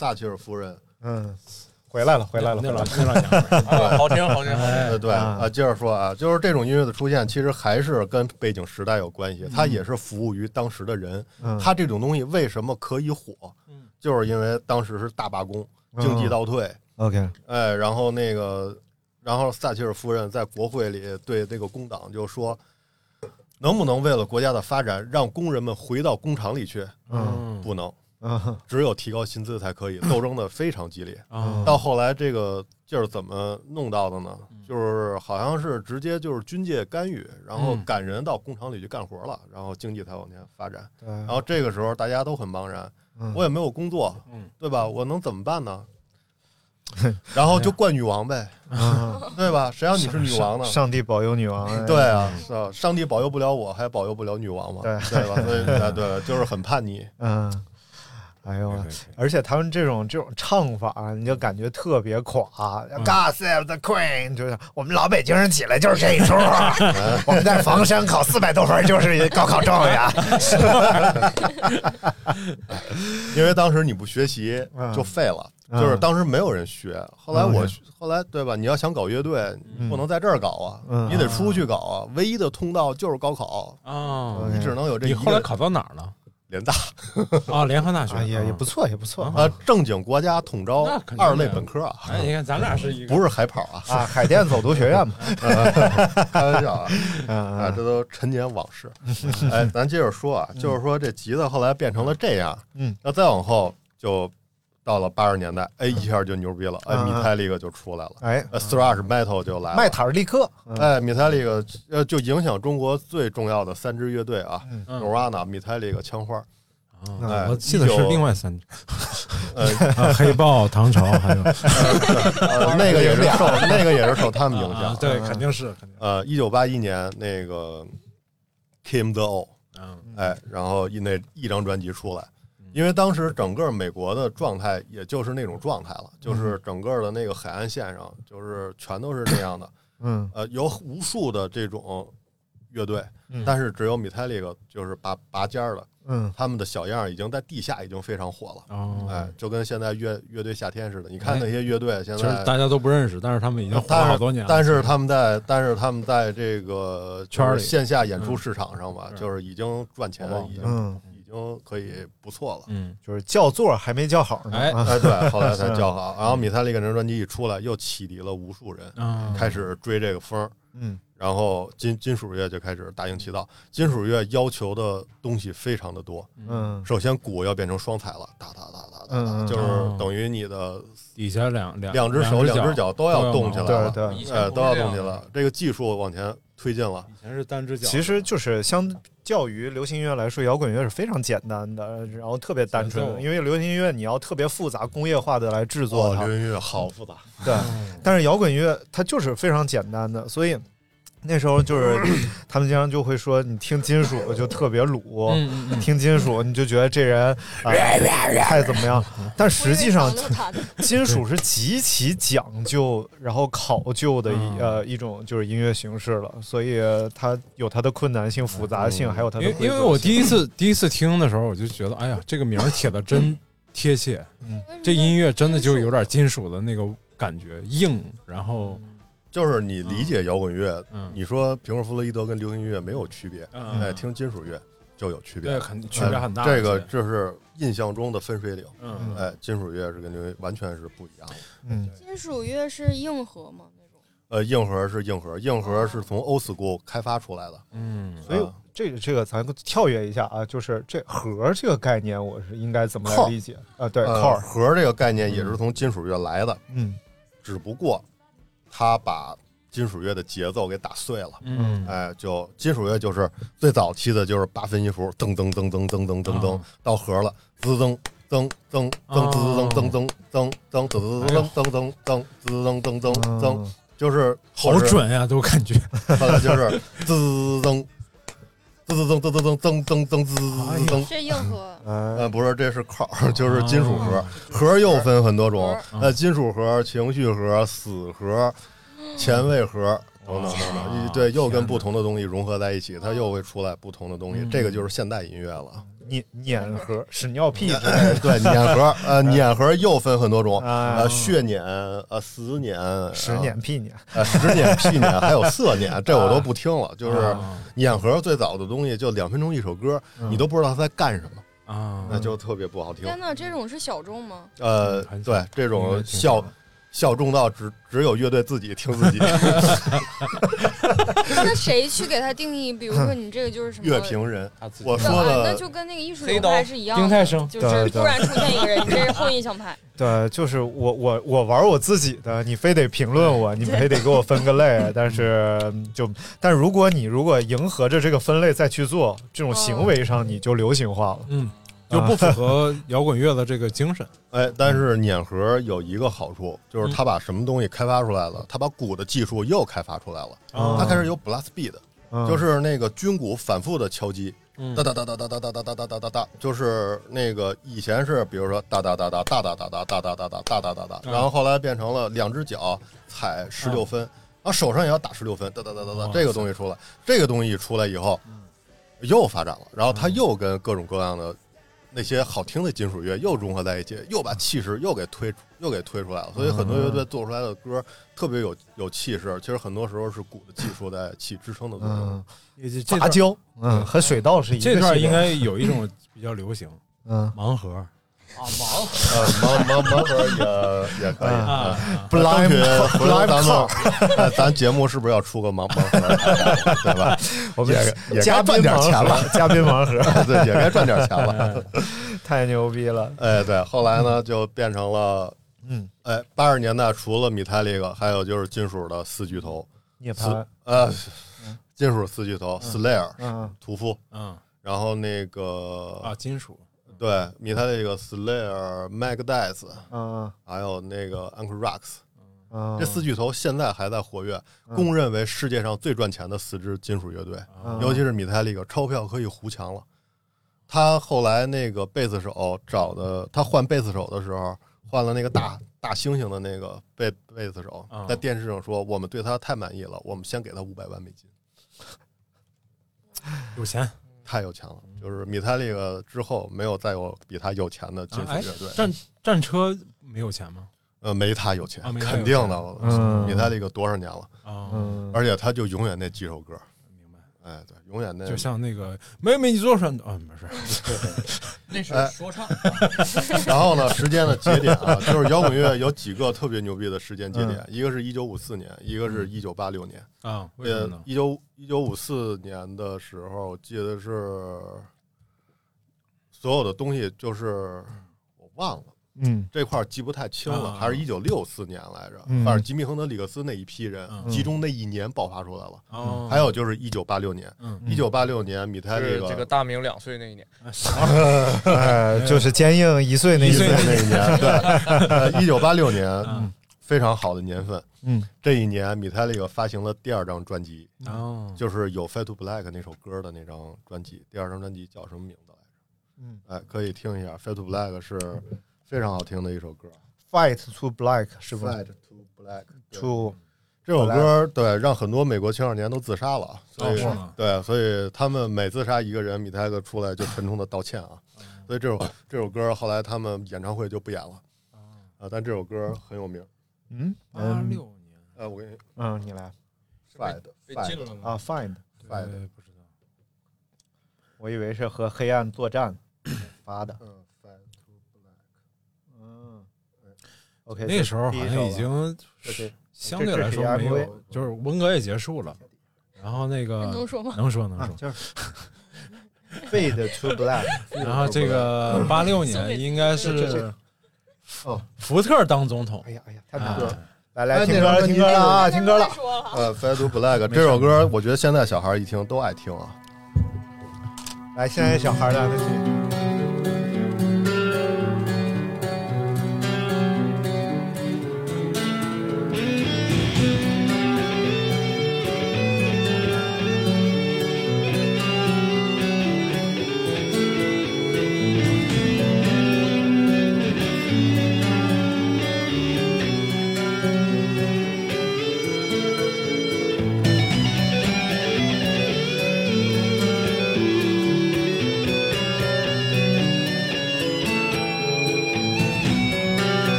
撒撒切尔夫人，嗯，回来了，回来了，那老。那老娘们儿，啊，好听好听好听。呃，对啊。啊，接着说啊，就是这种音乐的出现，其实还是跟背景时代有关系，它也是服务于当时的人。嗯。它这种东西为什么可以火？就是因为当时是大罢工，经济倒退，OK，哎，然后那个，然后撒切尔夫人在国会里对这个工党就说，能不能为了国家的发展，让工人们回到工厂里去？嗯。不能，嗯 只有提高薪资才可以，斗争的非常激烈。啊，到后来这个劲儿怎么弄到的呢？就是好像是直接就是军界干预，然后嗯赶人到工厂里去干活了，然后经济才往前发展。然后这个时候大家都很茫然，嗯我也没有工作，嗯对吧？我能怎么办呢？然后就怪女王呗，嗯对吧？谁让你是女王呢？上帝保佑女王。哎对啊，是啊？上帝保佑不了我，还保佑不了女王嘛？对对吧？所以啊，对，就是很叛逆。嗯，哎呦而且他们这种这种唱法，你就感觉特别垮。God save the Queen，就是我们老北京人起来就是这一出。我们在房山考四百多分就是高考状元。因为当时你不学习嗯就废了，就是当时没有人学。后来我嗯后来对吧？你要想搞乐队，嗯不能在这儿搞啊，嗯你得出去搞啊。唯一的通道就是高考，啊，嗯你只能有这一个你后来考到哪儿了？联大啊，联合大学 啊，也也嗯不错，也不错。啊。啊，正经国家统招二类本科啊，哎，你看咱俩是一个，不是海跑啊，啊。海淀走读学院嘛，开玩笑啊。嗯啊，这都陈年往事。哎，咱接着说啊，就是说这吉他后来变成了这样，嗯，那再往后就到了八十年代，哎，一下就牛逼了，哎，米泰利克就出来了，哎，呃，thrash metal 就来了，迈塔尔利克，嗯。哎，米泰利克呃就影响中国最重要的三支乐队啊，Nirvana、米泰利克、枪花，啊哎我记得是另外三支，呃，啊 黑豹、唐朝还有。呃那个也是 受那个也是受他们影响。啊，，对，肯定是肯定，呃，一九八一年那个 Kim the O，嗯。哎，然后一那一张专辑出来。嗯，因为当时整个美国的状态也就是那种状态了，就是整个的那个海岸线上，就是全都是这样的，嗯。呃，有无数的这种乐队，嗯。但是只有 Metallica 就是拔拔尖儿的，嗯。他们的小样已经在地下已经非常火了。哦，哎，就跟现在乐乐队夏天似的，你看那些乐队现在，大家都不认识，但是他们已经火了但是好多年了。但是他们在，但是他们在这个圈儿里线下演出市场上吧，嗯就是已经赚钱了，已经嗯，已经可以不错了。嗯，就是叫座还没叫好呢，哎对，后来才 叫好。然后米塞利克这张专辑一出来，又启迪了无数人，嗯，开始追这个风。嗯然后金金属乐就开始大行其道。金属乐要求的东西非常的多。嗯首先鼓要变成双踩了，哒哒哒哒哒就是哦等于你的底下两两两只手、两只脚脚都要动起来了，对对，以前哎，都要动起来。这个技术往前推进了。以前是单只脚，其实就是相较于流行音乐来说，摇滚乐是非常简单的，然后特别单纯因为流行音乐你要特别复杂、工业化的来制作哦，它，流行乐好复杂。对。但是摇滚乐它就是非常简单的，所以那时候就是 他们经常就会说，你听金属就特别鲁，听金属你就觉得这人啊、太怎么样，但实际上金属是极其讲究，然后考究的一、嗯。呃一种就是音乐形式了，所以它有它的困难性、复杂性，嗯还有它的因为因为我第一次第一次听的时候，我就觉得，哎呀，这个名儿起的真贴切，嗯。这音乐真的就有点金属的那个感觉，硬，然后就是你理解摇滚乐，嗯。你说平克·弗洛伊德跟流行音乐没有区别，嗯。哎，听金属乐就有区别。对，，肯定区别很大。哎这个这是印象中的分水岭。嗯，哎，金属乐是跟流行完全是不一样的。嗯。金属乐是硬核吗？那种。呃，硬核是硬核，硬核是从 old school 开发出来的。嗯，所以啊这个这个咱跳跃一下啊，就是这核这个概念，我是应该怎么来理解？啊？对，核这个概念也是从金属乐来的，嗯。只不过它把金属乐的节奏给打碎了。嗯，哎，就金属乐就是最早期的就是八分音符，噔噔噔噔噔噔噔噔啊，到和了，滋噔噔噔噔滋噔噔噔噔噔噔噔噔噔噔噔滋噔噔噔噔，嗯就是好，准呀，都感觉。后来就是滋噔。滋滋噔噔噔噔噔噔滋噔，这硬核，呃呃，不是，这是口儿，就是金属盒。盒又分很多种，核呃，金属盒、情绪盒、死盒、前卫盒等等等等，对，又跟不同的东西融合在一起，它又会出来不同的东西，这个就是现代音乐了。碾碾核、屎尿屁之类的 对，碾核，呃，碾核又分很多种，啊呃，血碾，呃，死碾，屎碾屁碾，呃，屎碾、屁碾，还有色碾，这我都不听了。就是啊碾核最早的东西，就两分钟一首歌，你都不知道他在干什么，啊，那就特别不好听。天呐，这种是小众吗？呃，对，这种小小众到只只有乐队自己听自己，那谁去给他定义？比如说你这个就是什么乐评人。他自己我说的那就跟那个艺术流派是一样的，丁太升就是突然出现一个人，你这是后印象派。对，就是我我我玩我自己的，你非得评论我，你非得给我分个类，但是嗯就，但如果你如果迎合着这个分类再去做，这种行为上你就流行化了。嗯，就不符合摇滚乐的这个精神。哎，但是碾核有一个好处，就是他把什么东西开发出来了，他把鼓的技术又开发出来了，啊他开始有 blast beat，嗯。就是那个军鼓反复的敲击，嗯。哒哒哒哒哒哒哒哒哒哒哒哒哒，就是那个以前是比如说哒哒哒哒哒哒哒哒哒哒哒哒哒哒哒哒，然后后来变成了两只脚踩十六分，然后手上也要打十六分，哒哒哒哒哒，这个东西出来，这个东西一出来以后，又发展了，然后它又跟各种各样的那些好听的金属乐又融合在一起，又把气势又给推又给推出来了。所以很多乐队做出来的歌特别有有气势。其实很多时候是鼓的技术在起支撑的作用。杂交，嗯，和水稻是一个这段应该有一种比较流行，嗯盲盒啊，盲呃，盲盲盲盒也也可以啊啊。啊，争取 Blind 回头咱们，哎咱节目是不是要出个盲盲盒，对吧？我们也也该赚点钱了，嘉宾盲盒 对，也该赚点钱了。太牛逼了，哎，对，后来呢就变成了，嗯，哎，八十年代除了米泰利克，还有就是金属的四巨头，四涅槃，呃，金属四巨头，Slayer、嗯屠夫，嗯然后那个啊，金属对米泰利克、Slayer、Megadeth，嗯还有那个 Anthrax，嗯，这四巨头现在还在活跃，公认为世界上最赚钱的四支金属乐队。嗯。尤其是米泰利克，钞票可以糊墙了。他后来那个贝斯手找的，他换贝斯手的时候，换了那个大大猩猩的那个贝贝斯手啊，在电视上说，我们对他太满意了，我们先给他五百万美金，有钱，太有钱了。就是米泰利克之后，没有再有比他有钱的金属哎乐队，战战车没有钱吗？呃，没他有钱肯定的。嗯米泰利克多少年了，啊，嗯，而且他就永远那几首歌。哎，对，永远那就像那个妹妹，你做什么？啊，没事，那是哎说唱，然后呢，时间的节点啊，就是摇滚乐有几个特别牛逼的时间节点，一个是一九五四年，一个是一九八六年。啊，为什么呃呢，？一九一九五四年的时候，我记得是所有的东西就是我忘了嗯这块儿记不太清了，啊还是一九六四年来着。嗯反正吉米·亨德里克斯那一批人嗯集中那一年爆发出来了。哦，还有就是一九八六年，嗯，一九八六年米泰是利克这个大明两岁那一年，哎，就是坚硬一岁那一岁岁那一年，对，呃，一九八六年嗯非常好的年份。嗯这一年，米泰利克发行了第二张专辑，哦，就是有《Fade to Black》那首歌的那张专辑。第二张专辑叫什么名字来着？嗯哎，可以听一下，《Fade to Black》是非常好听的一首歌。，Fight to Black 是不是？Fight to Black to 这首歌对让很多美国青少年都自杀了，所以、哦对，所以他们每自杀一个人，米泰利克出来就沉重的道歉啊。所以这首这首歌后来他们演唱会就不演了啊，但这首歌很有名。嗯八嗯六年，呃，我给你嗯，你来 Fade 被禁了吗？啊 Fade 不知道，我以为是和黑暗作战 发的，嗯，Fade to Black。嗯，OK，那时候好像已经是相对来说没有，就是文革也结束了，然后那个能说吗？能说能说，啊就是 Fade to Black，然后这个八六年应该是哦，福特当总统哎，呀哎呀，太难啊了，来来哎听歌了听歌了啊，听歌了呃，《Fade to Black》这首歌，我觉得现在小孩一听都爱听啊。来，现在小孩的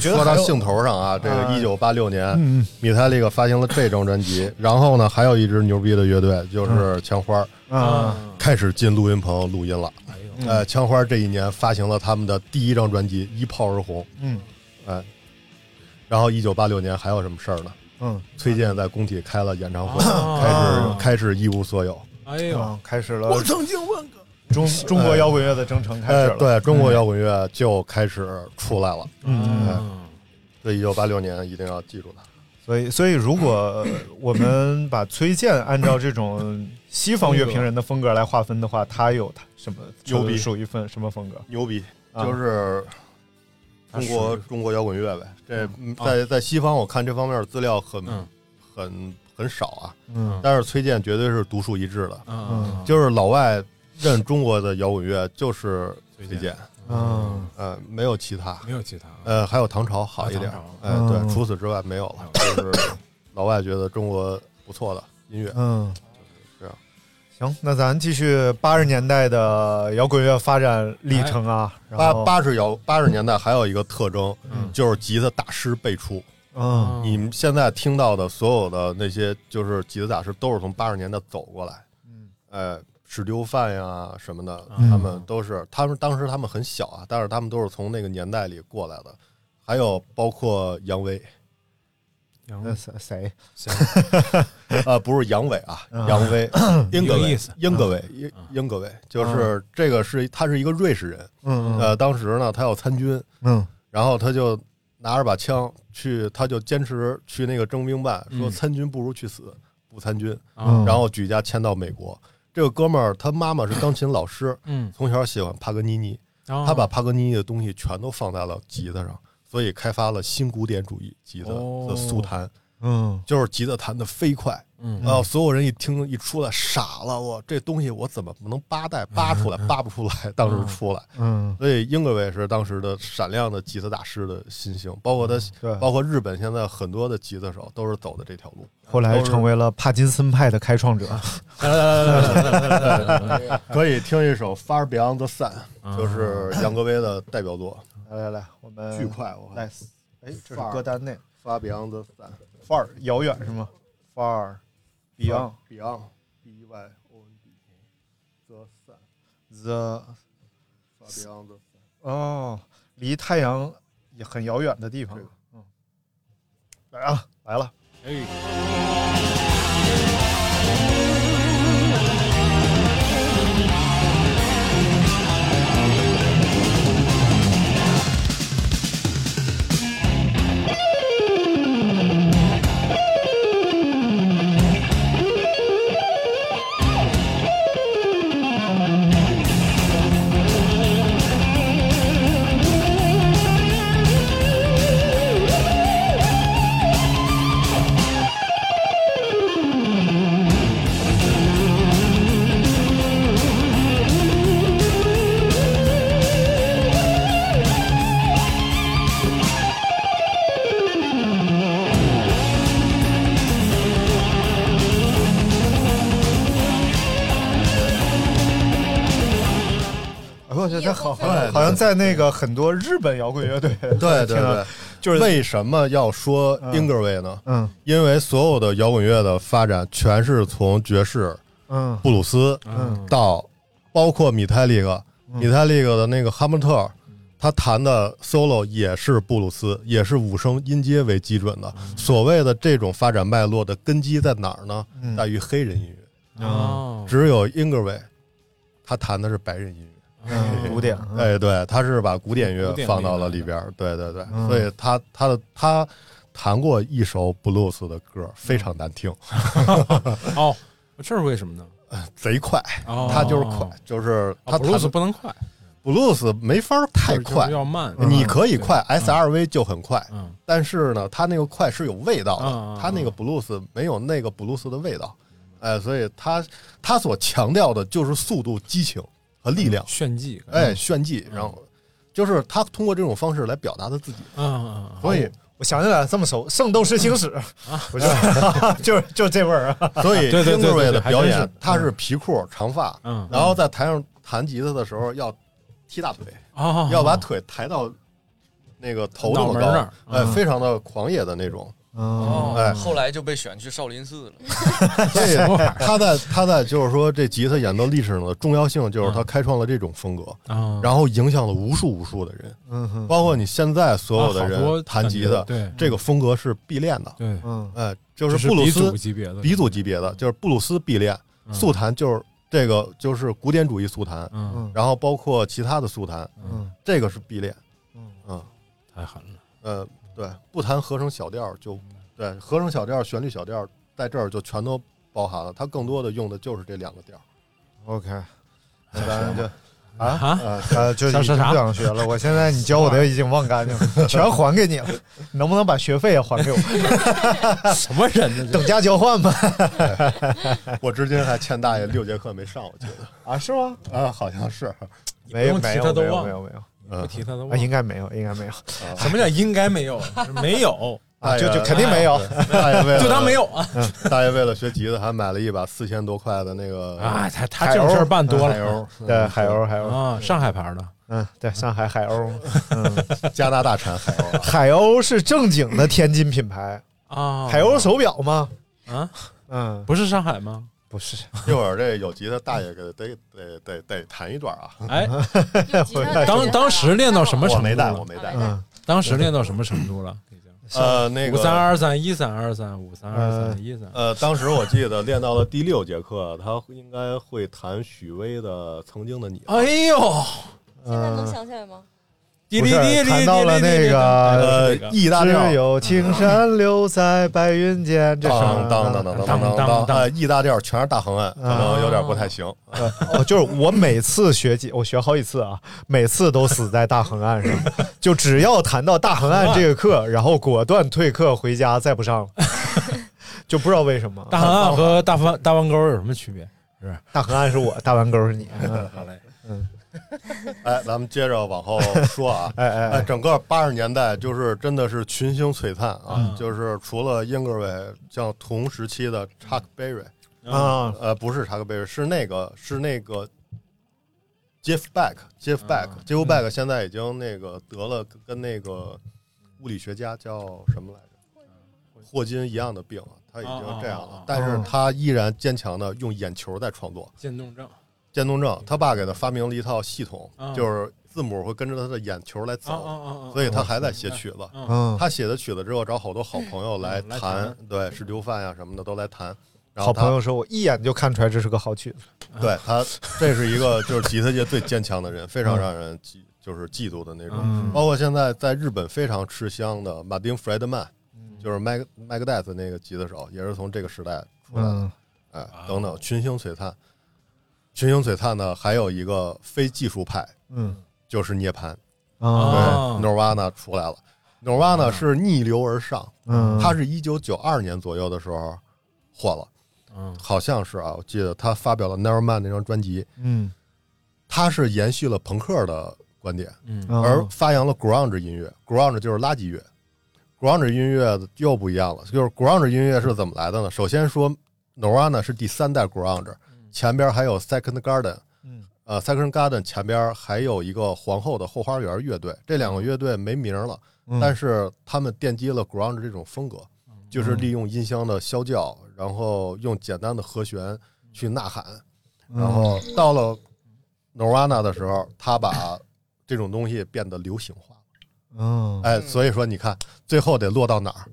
觉得说到兴头上啊，这个啊一九八六年，嗯米泰利克发行了这张专辑，然后呢，还有一支牛逼的乐队就是枪花，啊，开始进录音棚录音了。哎呦，嗯呃，枪花这一年发行了他们的第一张专辑《一炮而红》，嗯。哎，然后一九八六年还有什么事儿呢？嗯，崔健在工体开了演唱会，啊。开始开始一无所有。哎呦，啊，开始了我曾经问过，中中国摇滚乐的征程开始哎，了，对中国摇滚乐就开始出来了。嗯。嗯。所以一九八六年一定要记住它。所以，所以如果我们把崔健按照这种西方乐评人的风格来划分的话，他有他什么牛逼属于分什么风格？牛逼，啊。就是中国中国摇滚乐呗。这嗯。在在西方，我看这方面的资料很嗯。很很少啊。嗯。但是崔健绝对是独树一帜的，嗯，就是老外认中国的摇滚乐就是崔健，嗯呃，没有其他，没有其他，呃，还有唐朝好一点。哎，嗯对，除此之外没有了，就是老外觉得中国不错的音乐，嗯，就是这样。行，那咱继续八十年代的摇滚乐发展历程啊。然八八十摇八十年代还有一个特征，嗯。就是吉他大师辈出。嗯。你们现在听到的所有的那些就是吉他大师，都是从八十年代走过来。嗯，呃，史蒂夫范呀什么的，嗯。他们都是他们当时他们很小啊，但是他们都是从那个年代里过来的。还有包括杨威，杨那谁谁？行 呃，不是杨伟啊，啊杨威，英格威英格威，英英格威，就是这个是他是一个瑞士人。嗯呃，当时呢，他要参军，嗯。然后他就拿着把枪去，他就坚持去那个征兵办，说嗯。参军不如去死，不参军。啊然后举家迁到美国。这个哥们儿他妈妈是钢琴老师，嗯，从小喜欢帕格尼尼，他他把帕格尼尼的东西全都放在了吉他上，所以开发了新古典主义吉他的速弹，嗯。就是吉他弹的飞快，嗯。然后所有人一听一出来傻了，我这东西我怎么能扒带扒出来，扒不出来，当时出来。嗯，所以英格威是当时的闪亮的吉他大师的新星，包括他，对。包括日本现在很多的吉他手都是走的这条路。后来成为了帕金森派的开创者。可以听一首《Far Beyond the Sun》，啊就是杨格威的代表作，来来来，我们巨快，我来看。，哎，这是歌单内。Far Beyond the Sun，far 遥远是吗？far beyond Beyond B Y O N D the Sun the Far Beyond the Sun。哦，离太阳也很遥远的地方。嗯，来啊，来了。哎，像在那个很多日本摇滚乐队，对 对对，就是为什么要说嗯。英格威呢？嗯。因为所有的摇滚乐的发展全是从爵士、嗯。布鲁斯嗯。到包括米泰利克，嗯。米泰利克的那个哈姆特，他弹的 solo 也是布鲁斯，也是五声音阶为基准的。所谓的这种发展脉络的根基在哪儿呢？嗯。在于黑人音乐，哦，只有英格威，他弹的是白人音乐。嗯，古典，嗯。哎，对，他是把古典乐放到了里边，对对对，嗯。所以他他的他弹过一首 blues 的歌，非常难听，哦，这是为什么呢？贼快，哦，他就是快，就是他哦布鲁斯弹不能快，，blues 没法太快就是，要慢。你可以快，SRV 就很快，嗯但是呢，他那个快是有味道的，他那个 blues 没有那个 blues 的味道，哎，所以他他所强调的就是速度、激情和力量，炫技，哎，炫技，然后就是他通过这种方式来表达他自己，嗯嗯，嗯。所以我想起来了，这么熟，《圣斗士星矢》啊。不 是，就是就这味儿啊。所以对对对对 Ingray 对的表演他是皮裤长发，嗯，然后在台上弹吉他的时候要踢大腿，啊，要把腿抬到那个头那么高哎，嗯。非常的狂野的那种。嗯哦哎。后来就被选去少林寺了。所以他在他在就是说这吉他演奏历史上的重要性，就是他开创了这种风格，啊，然后影响了无数无数的人，嗯包括你现在所有的人弹吉他，对。这个风格是必练的。对，嗯。哎，就是布鲁斯鼻祖级别的。鼻祖级别的，就是布鲁斯必练，嗯。速弹就是这个就是古典主义速弹，嗯。嗯。然后包括其他的速弹，嗯。这个是必练。嗯。嗯。太狠了，呃，对，不谈合成小调就对合成小调、旋律小调在这儿就全都包含了，它更多的用的就是这两个调。，OK，那咱就啊，啊，他就已不想学了。我现在你教我的已经忘干净了，全还给你了。能不能把学费也还给我？什么人呢？等价交换吧。我至今还欠大爷六节课没上，我觉得啊，是吗？啊，好像是。没有，没有，没有，没有。嗯。不提他都啊，忘应该没有，应该没有。什么叫应该没有？没有，啊，就就肯定没有。大爷为了 就当没有啊！大爷为了学吉他，还买了一把四千多块的那个啊，他他这种事儿办多了。海鸥，对，海鸥，海鸥，啊，上海牌的。嗯，对，上海海鸥，嗯，加拿大产海鸥啊。海鸥是正经的天津品牌，啊，海鸥手表吗？啊，嗯，不是上海吗？不是，一会儿这有吉他大爷给得得得得弹一段啊！哎，当当时练到什么程度我没带，我了？没带。嗯，当时练到什么程度了？已经呃，那个五三个二三一三二三五三二三一三。呃，当时我记得练到了第六节课，他应该会弹许巍的《曾经的你》。哎呦，现在能想起来吗？不是你谈到了那个意大利只有青山留在白云间这是当当当当当当当当当意大利全是大横按可能有点不太行就是我每次学几我学好几次啊每次都死在大横按上 就只要谈到大横按这个课然后果断退课回家再不上了就不知道为什么大横按和大横大弯钩有什么区别？是不是大横按是我大弯钩是你好嘞。嗯。哎，咱们接着往后说啊。哎哎整个八十年代就是真的是群星璀璨啊！嗯。就是除了英格尔，像同时期的 Chuck Berry，啊，呃，不是 Chuck Berry，是那个是那个 Jeff Beck，Jeff 啊。Beck，Jeff Beck 现在已经那个得了跟那个物理学家叫什么来着，霍金。一样的病啊，他已经这样了但是他依然坚强的用眼球在创作。渐冻症渐冻症，他爸给他发明了一套系统啊，就是字母会跟着他的眼球来走！所以他还在写曲子。他写的曲子之后，找好多好朋友来弹弹，对，石榴饭呀什么的都来弹。然后好朋友说，我一眼就看出来这是个好曲子。对他，这是一个就是吉他界最坚强的人，非常让人嫉就是嫉妒的那种。嗯包括现在在日本非常吃香的马丁·弗莱德曼，就是麦麦克戴斯那个吉他手，也是从这个时代出来的。嗯哎，等等，群星璀璨，群星璀璨呢，还有一个非技术派，嗯。就是涅槃，对啊。哦，Nirvana 出来了。Nirvana 是逆流而上，嗯，他是一九九二年左右的时候火了，嗯。好像是啊，我记得他发表了《Nevermind》那张专辑，嗯。他是延续了朋克的观点，嗯。嗯而发扬了 ground 音乐，ground 就是垃圾乐，ground 音乐又不一样了，就是 ground 音乐是怎么来的呢？首先说 Nirvana 是第三代 grunge，前边还有 Second Garden，嗯。呃，Second Garden 前边还有一个皇后的后花园乐队，这两个乐队没名了，嗯。但是他们奠基了 grunge 这种风格，就是利用音箱的啸叫，然后用简单的和弦去呐喊，嗯。然后到了 Nirvana 的时候，他把这种东西变得流行化。嗯。哎，所以说你看，最后得落到哪儿？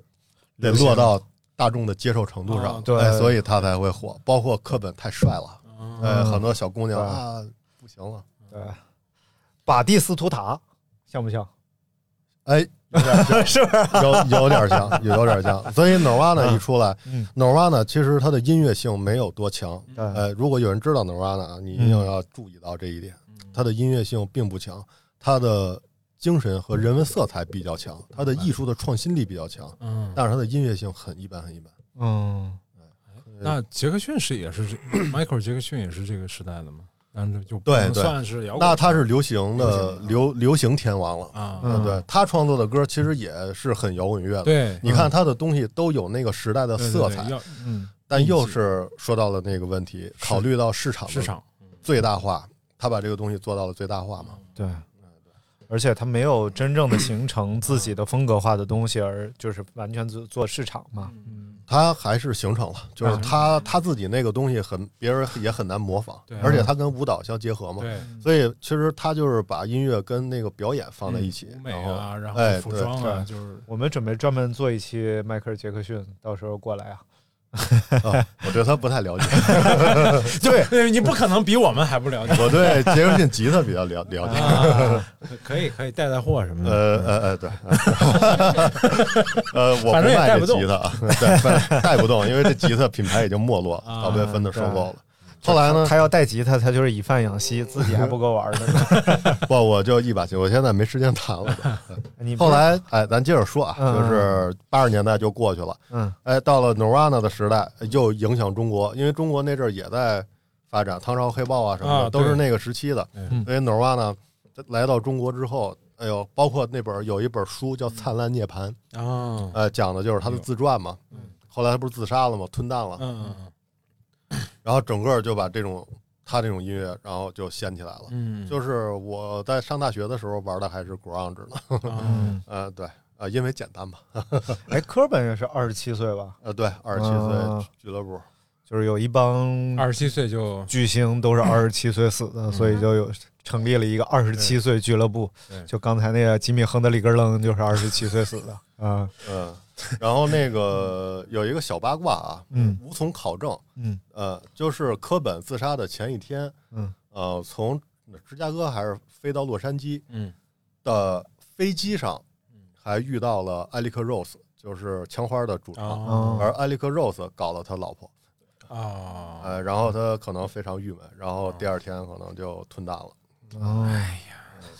得落到大众的接受程度上啊。对哎所以他才会火。包括课本太帅了，嗯哎，很多小姑娘啊，不行了，对，巴蒂斯图塔像不像？哎，有点像，是不是？有有点像，有点像。所以 Nirvana 一出来嗯，Nirvana 其实它的音乐性没有多强。对呃，如果有人知道 Nirvana，你一定要注意到这一点，它的音乐性并不强，它的精神和人文色彩比较强，他的艺术的创新力比较强，嗯，但是他的音乐性很一般，很一般。嗯那杰克逊是也是这 Michael 杰克逊也是这个时代的吗？但是就不对对算是摇滚，那他是流行的流流流行天王了。啊，嗯对他创作的歌其实也是很摇滚乐的。对，你看他的东西都有那个时代的色彩，嗯但又是说到了那个问题，考虑到市场市场最大化，他把这个东西做到了最大化嘛。对。而且他没有真正的形成自己的风格化的东西，而就是完全做做市场嘛。嗯，他还是形成了，就是嗯。他他自己那个东西很别人也很难模仿对，而且他跟舞蹈相结合嘛，对，所以其实他就是把音乐跟那个表演放在一起然后啊，然后哎对服装啊，对。就是我们准备专门做一期迈克尔·杰克逊，到时候过来啊。啊我对他不太了解，对，你不可能比我们还不了解。我对杰克逊吉他比较了了解。啊，可以可以带带货什么的。呃呃呃，对，呃，我反正也卖带不动这吉他啊，对，带不动，因为这吉他品牌已经没落，啊早被分的收购了。后来呢，他要带吉他，他就是以贩养吸，自己还不够玩的。不，我就一把琴，我现在没时间弹了。你后，来，哎，咱接着说啊，嗯就是八十年代就过去了，嗯哎，到了 Nirvana 的时代，又影响中国，因为中国那阵儿也在发展，唐朝黑豹啊什么的，啊都是那个时期的。嗯所以 Nirvana 来到中国之后，哎呦，包括那本有一本书叫《灿烂涅槃》，啊，呃，讲的就是他的自传嘛。后来他不是自杀了吗？吞蛋了，嗯嗯然后整个就把这种他这种音乐，然后就掀起来了。嗯，就是我在上大学的时候玩的还是 grunge 呢，嗯 呃，对，呃，因为简单吧，哎，科本也是二十七岁吧？呃，对，二十七啊岁俱乐部，就是有一帮二十七岁就巨星都是二十七岁死的，所以就有成立了一个二十七岁俱乐部。就刚才那个吉米亨德里根楞就是二十七岁死的啊。嗯，然后那个有一个小八卦啊，嗯。无从考证，嗯。呃，就是科本自杀的前一天，嗯，呃，从芝加哥还是飞到洛杉矶嗯。的飞机上，还遇到了艾利克 Rose，就是枪花的主唱，啊而艾利克 Rose 搞了他老婆，啊，呃，然后他可能非常郁闷，然后第二天可能就吞蛋了，哦，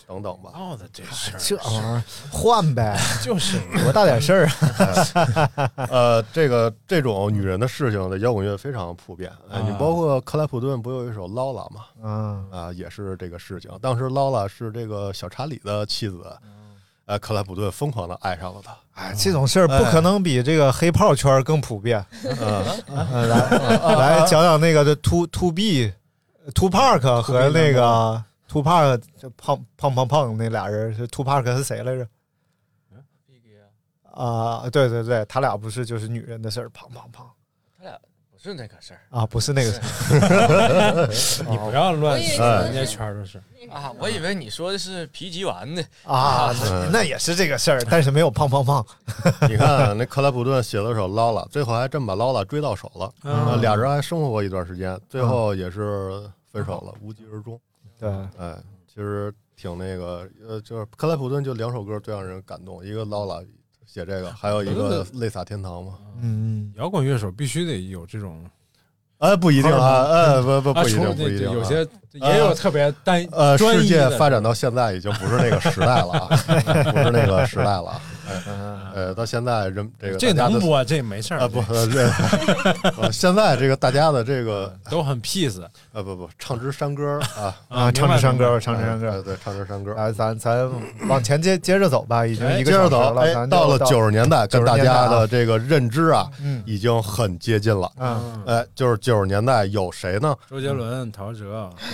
等等吧。闹的这事儿这玩意儿换呗，就是多大点事儿啊？呃，这个这种女人的事情在摇滚乐非常普遍。哎，你啊包括克莱普顿不有一首《劳拉》吗？嗯啊，也是这个事情。当时劳拉是这个小查理的妻子，呃，克莱普顿疯狂的爱上了她。哎，这种事儿不可能比这个黑炮圈更普遍。嗯，嗯来来讲讲那个的 Two Two B Two Park 和那个 Two Park 就胖胖胖胖那俩人是 Two Park 是谁来着？啊，对对对，他俩不是就是女人的事儿，胖胖胖他俩不是那个事儿啊，不是那个事儿 你不要乱我以为说，是人家圈儿都是啊，我以为你说的是皮吉丸呢。啊，那那也是这个事儿，但是没有胖胖胖。你看那克莱普顿写了首《劳拉》，最后还真把劳拉追到手了。俩人还生活过一段时间，最后也是分手了，无疾而终。对，哎，其实挺那个，呃，就是克莱普顿就两首歌最让人感动，一个劳拉写这个，还有一个泪洒天堂嘛。嗯，摇滚乐手必须得有这种哎，不一定啊，哎，不不啊，不一定，不一定啊。有些也有特别单呃，世界专一的发展到现在已经不是那个时代了啊，不是那个时代了呃，到现在人这个这能播，这没事儿啊不，对呃 现在这个大家的这个都很 peace 呃不不唱支山歌啊，啊，唱支山歌，唱支山歌。哎对，唱支山歌。哎，咱咱往前接接着走吧，已经哎一个接着走，小时了，哎，到了九十年代，跟90大家的这个认知啊，嗯已经很接近了。嗯哎，就是九十年代有谁呢？周杰伦、陶喆，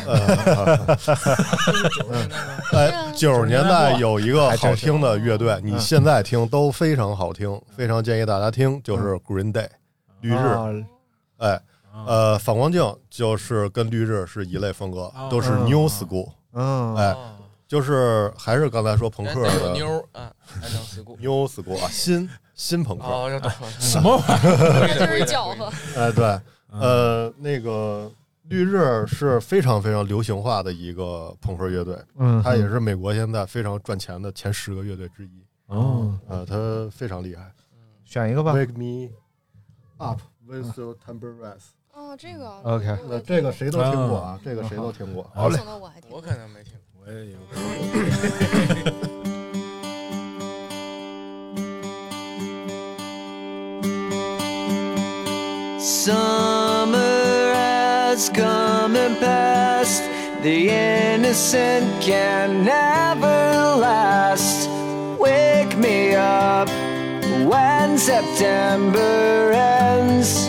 呃，哎，九十年代有一个好听的乐队，嗯你现在听都非常好听，非常建议大家听，就是 Green Day，绿日。啊哎，呃，反光镜就是跟绿日是一类风格哦，都是嗯 New School，嗯，哎，哦就是还是刚才说朋克的妞儿啊，还能 school。New School 啊，新新朋克。什么玩意儿？是。哎，对，呃，那个绿日是非常非常流行化的一个朋克乐队，嗯，它也是美国现在非常赚钱的前十个乐队之一。哦，呃，它非常厉害。选一个吧。Wake me up with your temper rise。哦，这个 OK 呃，这个谁都听过啊，这个谁都听过。好嘞想到我还挺我可能没听过。我也有。 Summer has come and passed. The innocent can never last. Wake me up when September ends.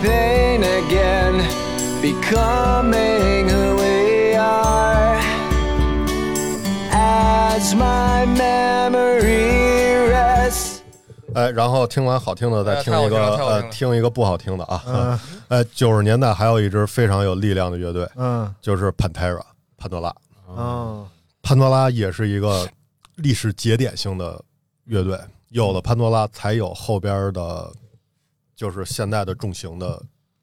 pain again, becoming who we are. As my memory rests. 哎，然后听完好听的，再听一个呃听一个不好听的啊。嗯呃，九十年代还有一支非常有力量的乐队，嗯就是 Pantera 潘多拉。嗯潘多拉也是一个历史节点性的乐队，有了潘多拉，才有后边的，就是现在的重型的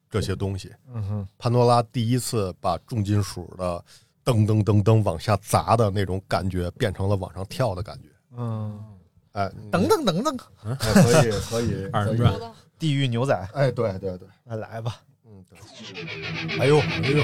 这些东西。嗯哼潘多拉第一次把重金属的噔噔噔噔往下砸的那种感觉，变成了往上跳的感觉。嗯，哎，等等等等，哎，可以，可以，二人转地狱牛仔，哎，对对对，那来吧。嗯，对。哎呦，哎呦，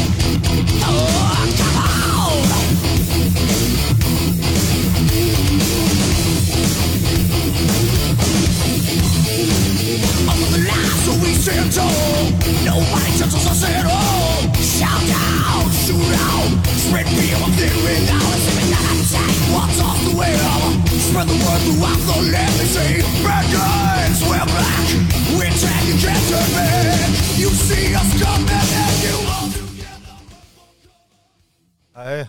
Spread the word throughout the. They say, bad guys, we're back. We take you can't turn back. You see us coming and you all together. 哎，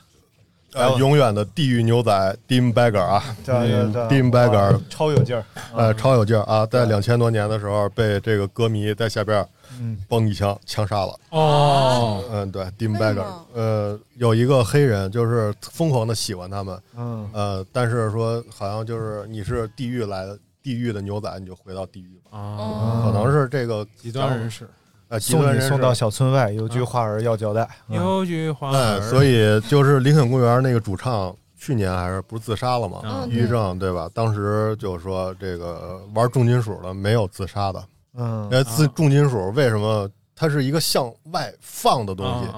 呃，永远的地狱牛仔 Dim Bagger 啊这这这，Dim Bagger 超有劲儿。呃，超有劲儿啊！在两千多年的时候，被这个歌迷在下边嗯嘣一枪枪杀了。哦，嗯，对什 Bagger，呃，有一个黑人就是疯狂的喜欢他们，嗯呃，但是说好像就是你是地狱来的，地狱的牛仔，你就回到地狱吧。啊，可能是这个极端人士，呃送你送到小村外，有句话儿要交代。嗯。有句话哎，儿，所以就是林肯公园那个主唱，去年还是不是自杀了吗？嗯抑郁症对吧？当时就说这个玩重金属的没有自杀的，嗯。因为自重金属为什么？它是一个向外放的东西，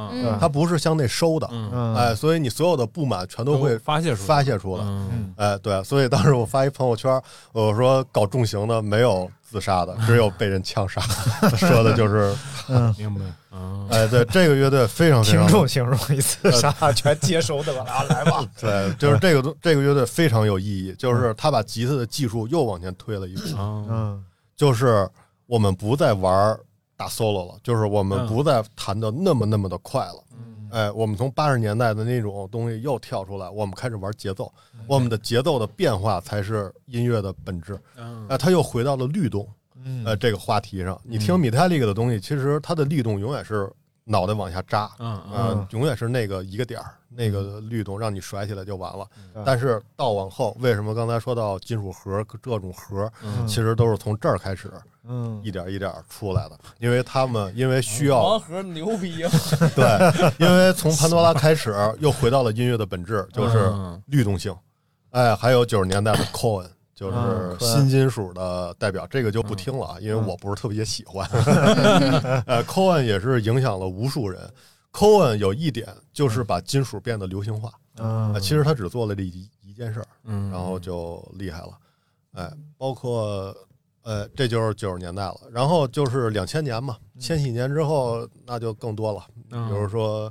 它不是向内收的，哎，所以你所有的不满全都会发泄出来，发泄出来。哎，对，所以当时我发一朋友圈，我说搞重型的没有自杀的，只有被人枪杀。说的就是，嗯，明白，嗯，哎，对，这个乐队非常非常听众形容一次杀全接收的了，啊，来吧。对，就是这个东这个乐队非常有意义，就是他把吉他的技术又往前推了一步，啊，嗯就是我们不再玩大 solo 了，就是我们嗯不再弹的那么那么的快了。嗯哎，我们从八十年代的那种东西又跳出来，我们开始玩节奏，嗯。我们的节奏的变化才是音乐的本质。嗯。哎，他又回到了律动，嗯。呃，这个话题上。你听米泰利克的东西，其实它的律动永远是脑袋往下扎，嗯永远是那个一个点儿，那个律动让你甩起来就完了。嗯。但是到往后，为什么刚才说到金属盒这种核，嗯。其实都是从这儿开始嗯一点一点出来的，因为他们因为需要盲盒牛逼啊！对，因为从潘多拉开始又回到了音乐的本质，就是嗯律动性。哎，还有九十年代的 Cohen。就是嗯新金属的代表，这个就不听了啊，因为我不是特别喜欢。呃，Cohen 也是影响了无数人。Cohen 有一点就是把金属变得流行化，嗯呃其实他只做了这一一件事儿，嗯，然后就厉害了。哎，包括呃，这就是九十年代了，然后就是两千年嘛，千禧年之后那就更多了，嗯。比如说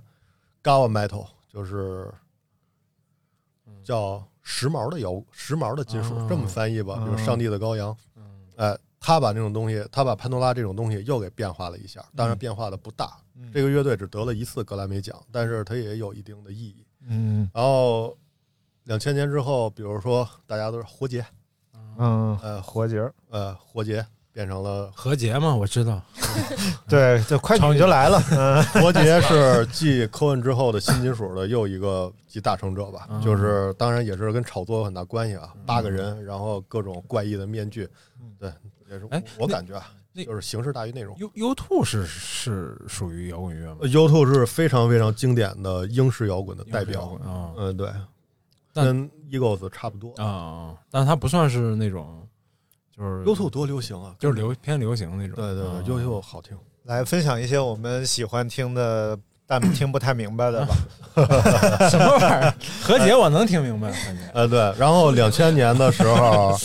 Gawa Metal，就是叫时髦的摇，时髦的金属，嗯。这么翻译吧，比如嗯。上帝的羔羊，嗯。哎，他把这种东西，他把潘多拉这种东西又给变化了一下，当然变化的不大。嗯。这个乐队只得了一次格莱美奖，但是它也有一定的意义。嗯。然后两千年之后，比如说大家都是胡杰，嗯，呃活结，呃活结变成了何洁嘛，我知道，对，这快超女女就来了，嗯 活结是 继科恩之后的新金属的又一个集大成者吧，嗯就是当然也是跟炒作有很大关系啊，八个人，然后各种怪异的面具，对，也是哎我感觉啊，那就是形式大于内容。U U Two 是是属于摇滚乐吗？U Two 是非常非常经典的英式摇滚的代表，啊嗯，对，但跟 Eagles 差不多。啊，但它不算是那种，就是 U Two 多流行啊，就是流偏流行那种。对对啊对，U Two 好听。来分享一些我们喜欢听的但听不太明白的吧。什么玩意儿？何洁我能听明白，感觉呃，对，然后两千年的时候，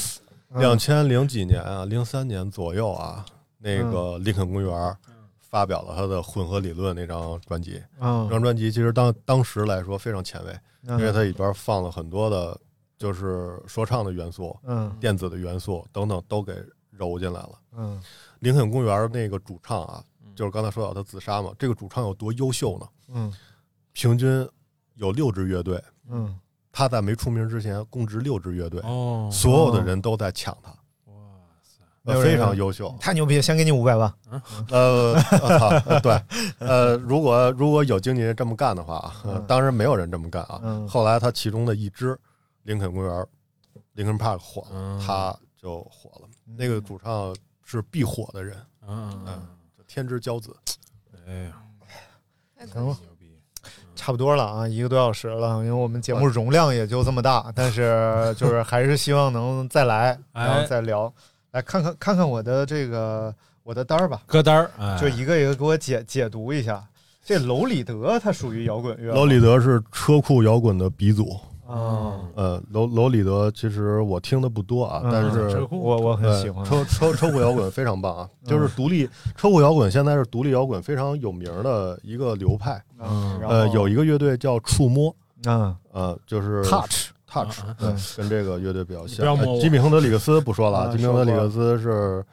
嗯两千零几年啊，零三年左右啊，那个林肯公园发表了他的混合理论那张专辑。这嗯张专辑其实当当时来说非常前卫，因为嗯它里边放了很多的，就是说唱的元素、嗯电子的元素等等都给揉进来了。嗯林肯公园那个主唱啊，就是刚才说到他自杀嘛，这个主唱有多优秀呢？嗯平均有六支乐队，嗯他在没出名之前供职六支乐队，哦，所有的人都在抢他，非常优秀。太牛逼了，先给你五百万。呃，我操，呃对，呃，如果如果有经纪人这么干的话，当然没有人这么干啊。嗯后来他其中的一支林肯公园，林肯 Park 火了，嗯他就火了。那个主唱是必火的人，嗯嗯天之骄子。嗯，哎呀，行了，牛逼，差不多了啊，一个多小时了，因为我们节目容量也就这么大，但是就是还是希望能再来，哎然后再聊，来看看看看我的这个我的单儿吧，歌单儿，哎。就一个一个给我解解读一下。这楼里德它属于摇滚乐吗，楼里德是车库摇滚的鼻祖。啊，呃，楼楼里德其实我听的不多啊，嗯。但是车库。我我很喜欢。车车车库摇滚非常棒啊，嗯。就是独立车库摇滚现在是独立摇滚非常有名的一个流派。嗯，然后呃，有一个乐队叫触摸，嗯。呃，就是 touch，touch，嗯，跟这个乐队比较像。吉米亨德里克斯不说了，啊吉米亨德里克斯是，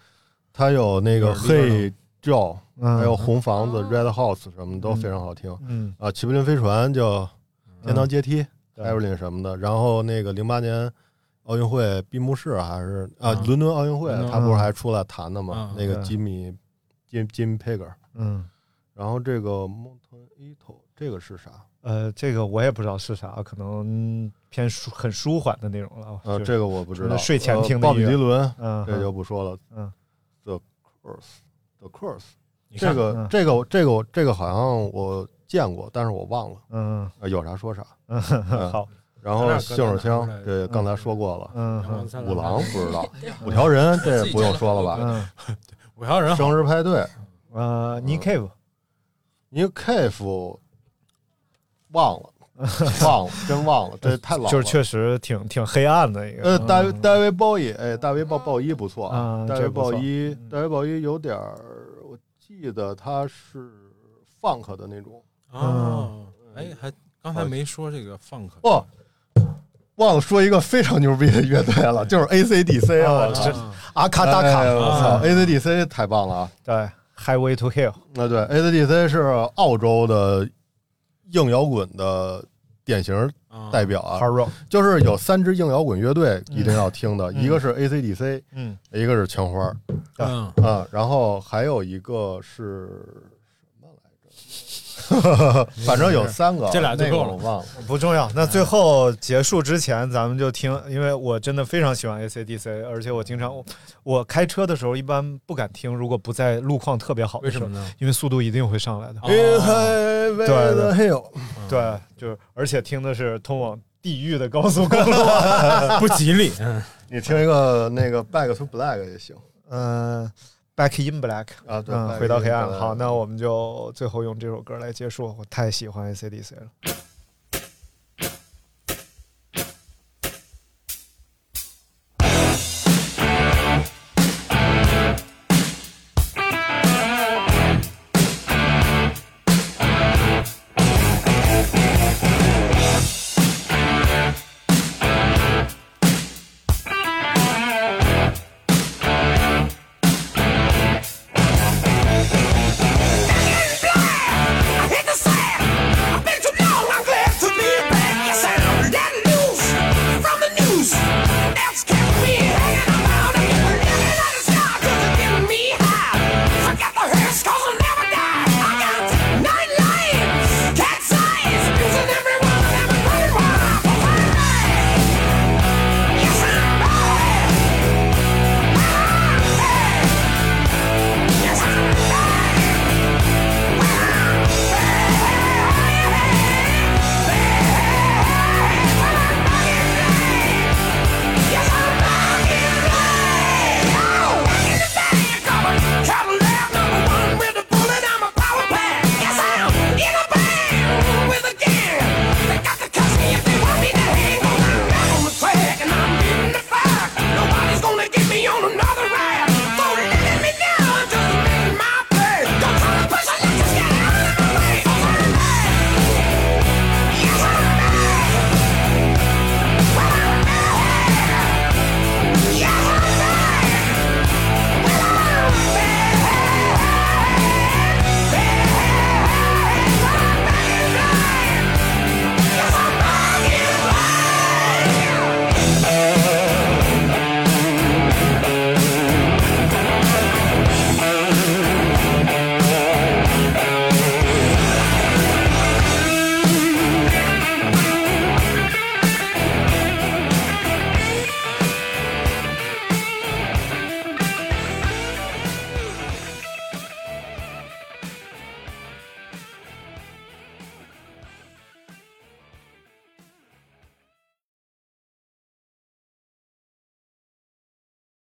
他有那个 Hey Joe，嗯，还有红房子哦。Red House 什么都非常好听嗯，啊。齐柏林飞船叫天堂阶梯对 e v e r y 什么的，然后那个零八年奥运会闭幕式还是啊啊伦敦奥运会他不是还出来弹的吗啊？那个对。吉米金金 Pegger，嗯，然后这个 Mountain Eto 这个是啥？呃，这个我也不知道是啥，可能偏舒很舒缓的那种了。呃，这个我不知道。睡前呃鲍比听的音乐迪伦，嗯，这就不说了。嗯，The Course，The Course，这个嗯这个这个这个好像我见过，但是我忘了。嗯呃有啥说啥。嗯，好，然后咱俩信手枪这刚才说过了。嗯五郎不知道，五条人这不用说了吧？嗯五条人生日派对，呃，Nick Cave，你 Cave 忘了，忘了，真忘了，这太老了。就是确实挺挺黑暗的一个。呃，大卫嗯大卫鲍伊，哎，大卫鲍鲍伊不错啊大卫鲍伊嗯，大卫鲍伊有点儿，我记得他是 funk 的那种。哦，哎，还刚才没说这个 funk 哦，忘了说一个非常牛逼的乐队了，就是 AC/DC 啊这阿卡达卡，哎我操啊，AC/DC 太棒了啊！对，Highway to Hell，那对，AC/DC 是澳洲的硬摇滚的典型代表啊，Hard Rock，就是有三支硬摇滚乐队一定要听的，嗯。一个是 AC/DC，嗯。一个是枪花嗯，啊，然后还有一个是？反正有三个，这俩就那个够了我忘了。不重要。那最后结束之前，咱们就听，因为我真的非常喜欢 AC/DC，而且我经常我我开车的时候一般不敢听，如果不在路况特别好的时候，为什么呢？因为速度一定会上来的。对对，就是而且听的是通往地狱的高速公路。不吉利，嗯，你听一个那个 Back to Black 也行嗯，Back in Black，啊。对，嗯，回到黑暗。Black 好，那我们就最后用这首歌来结束。我太喜欢 AC/DC 了。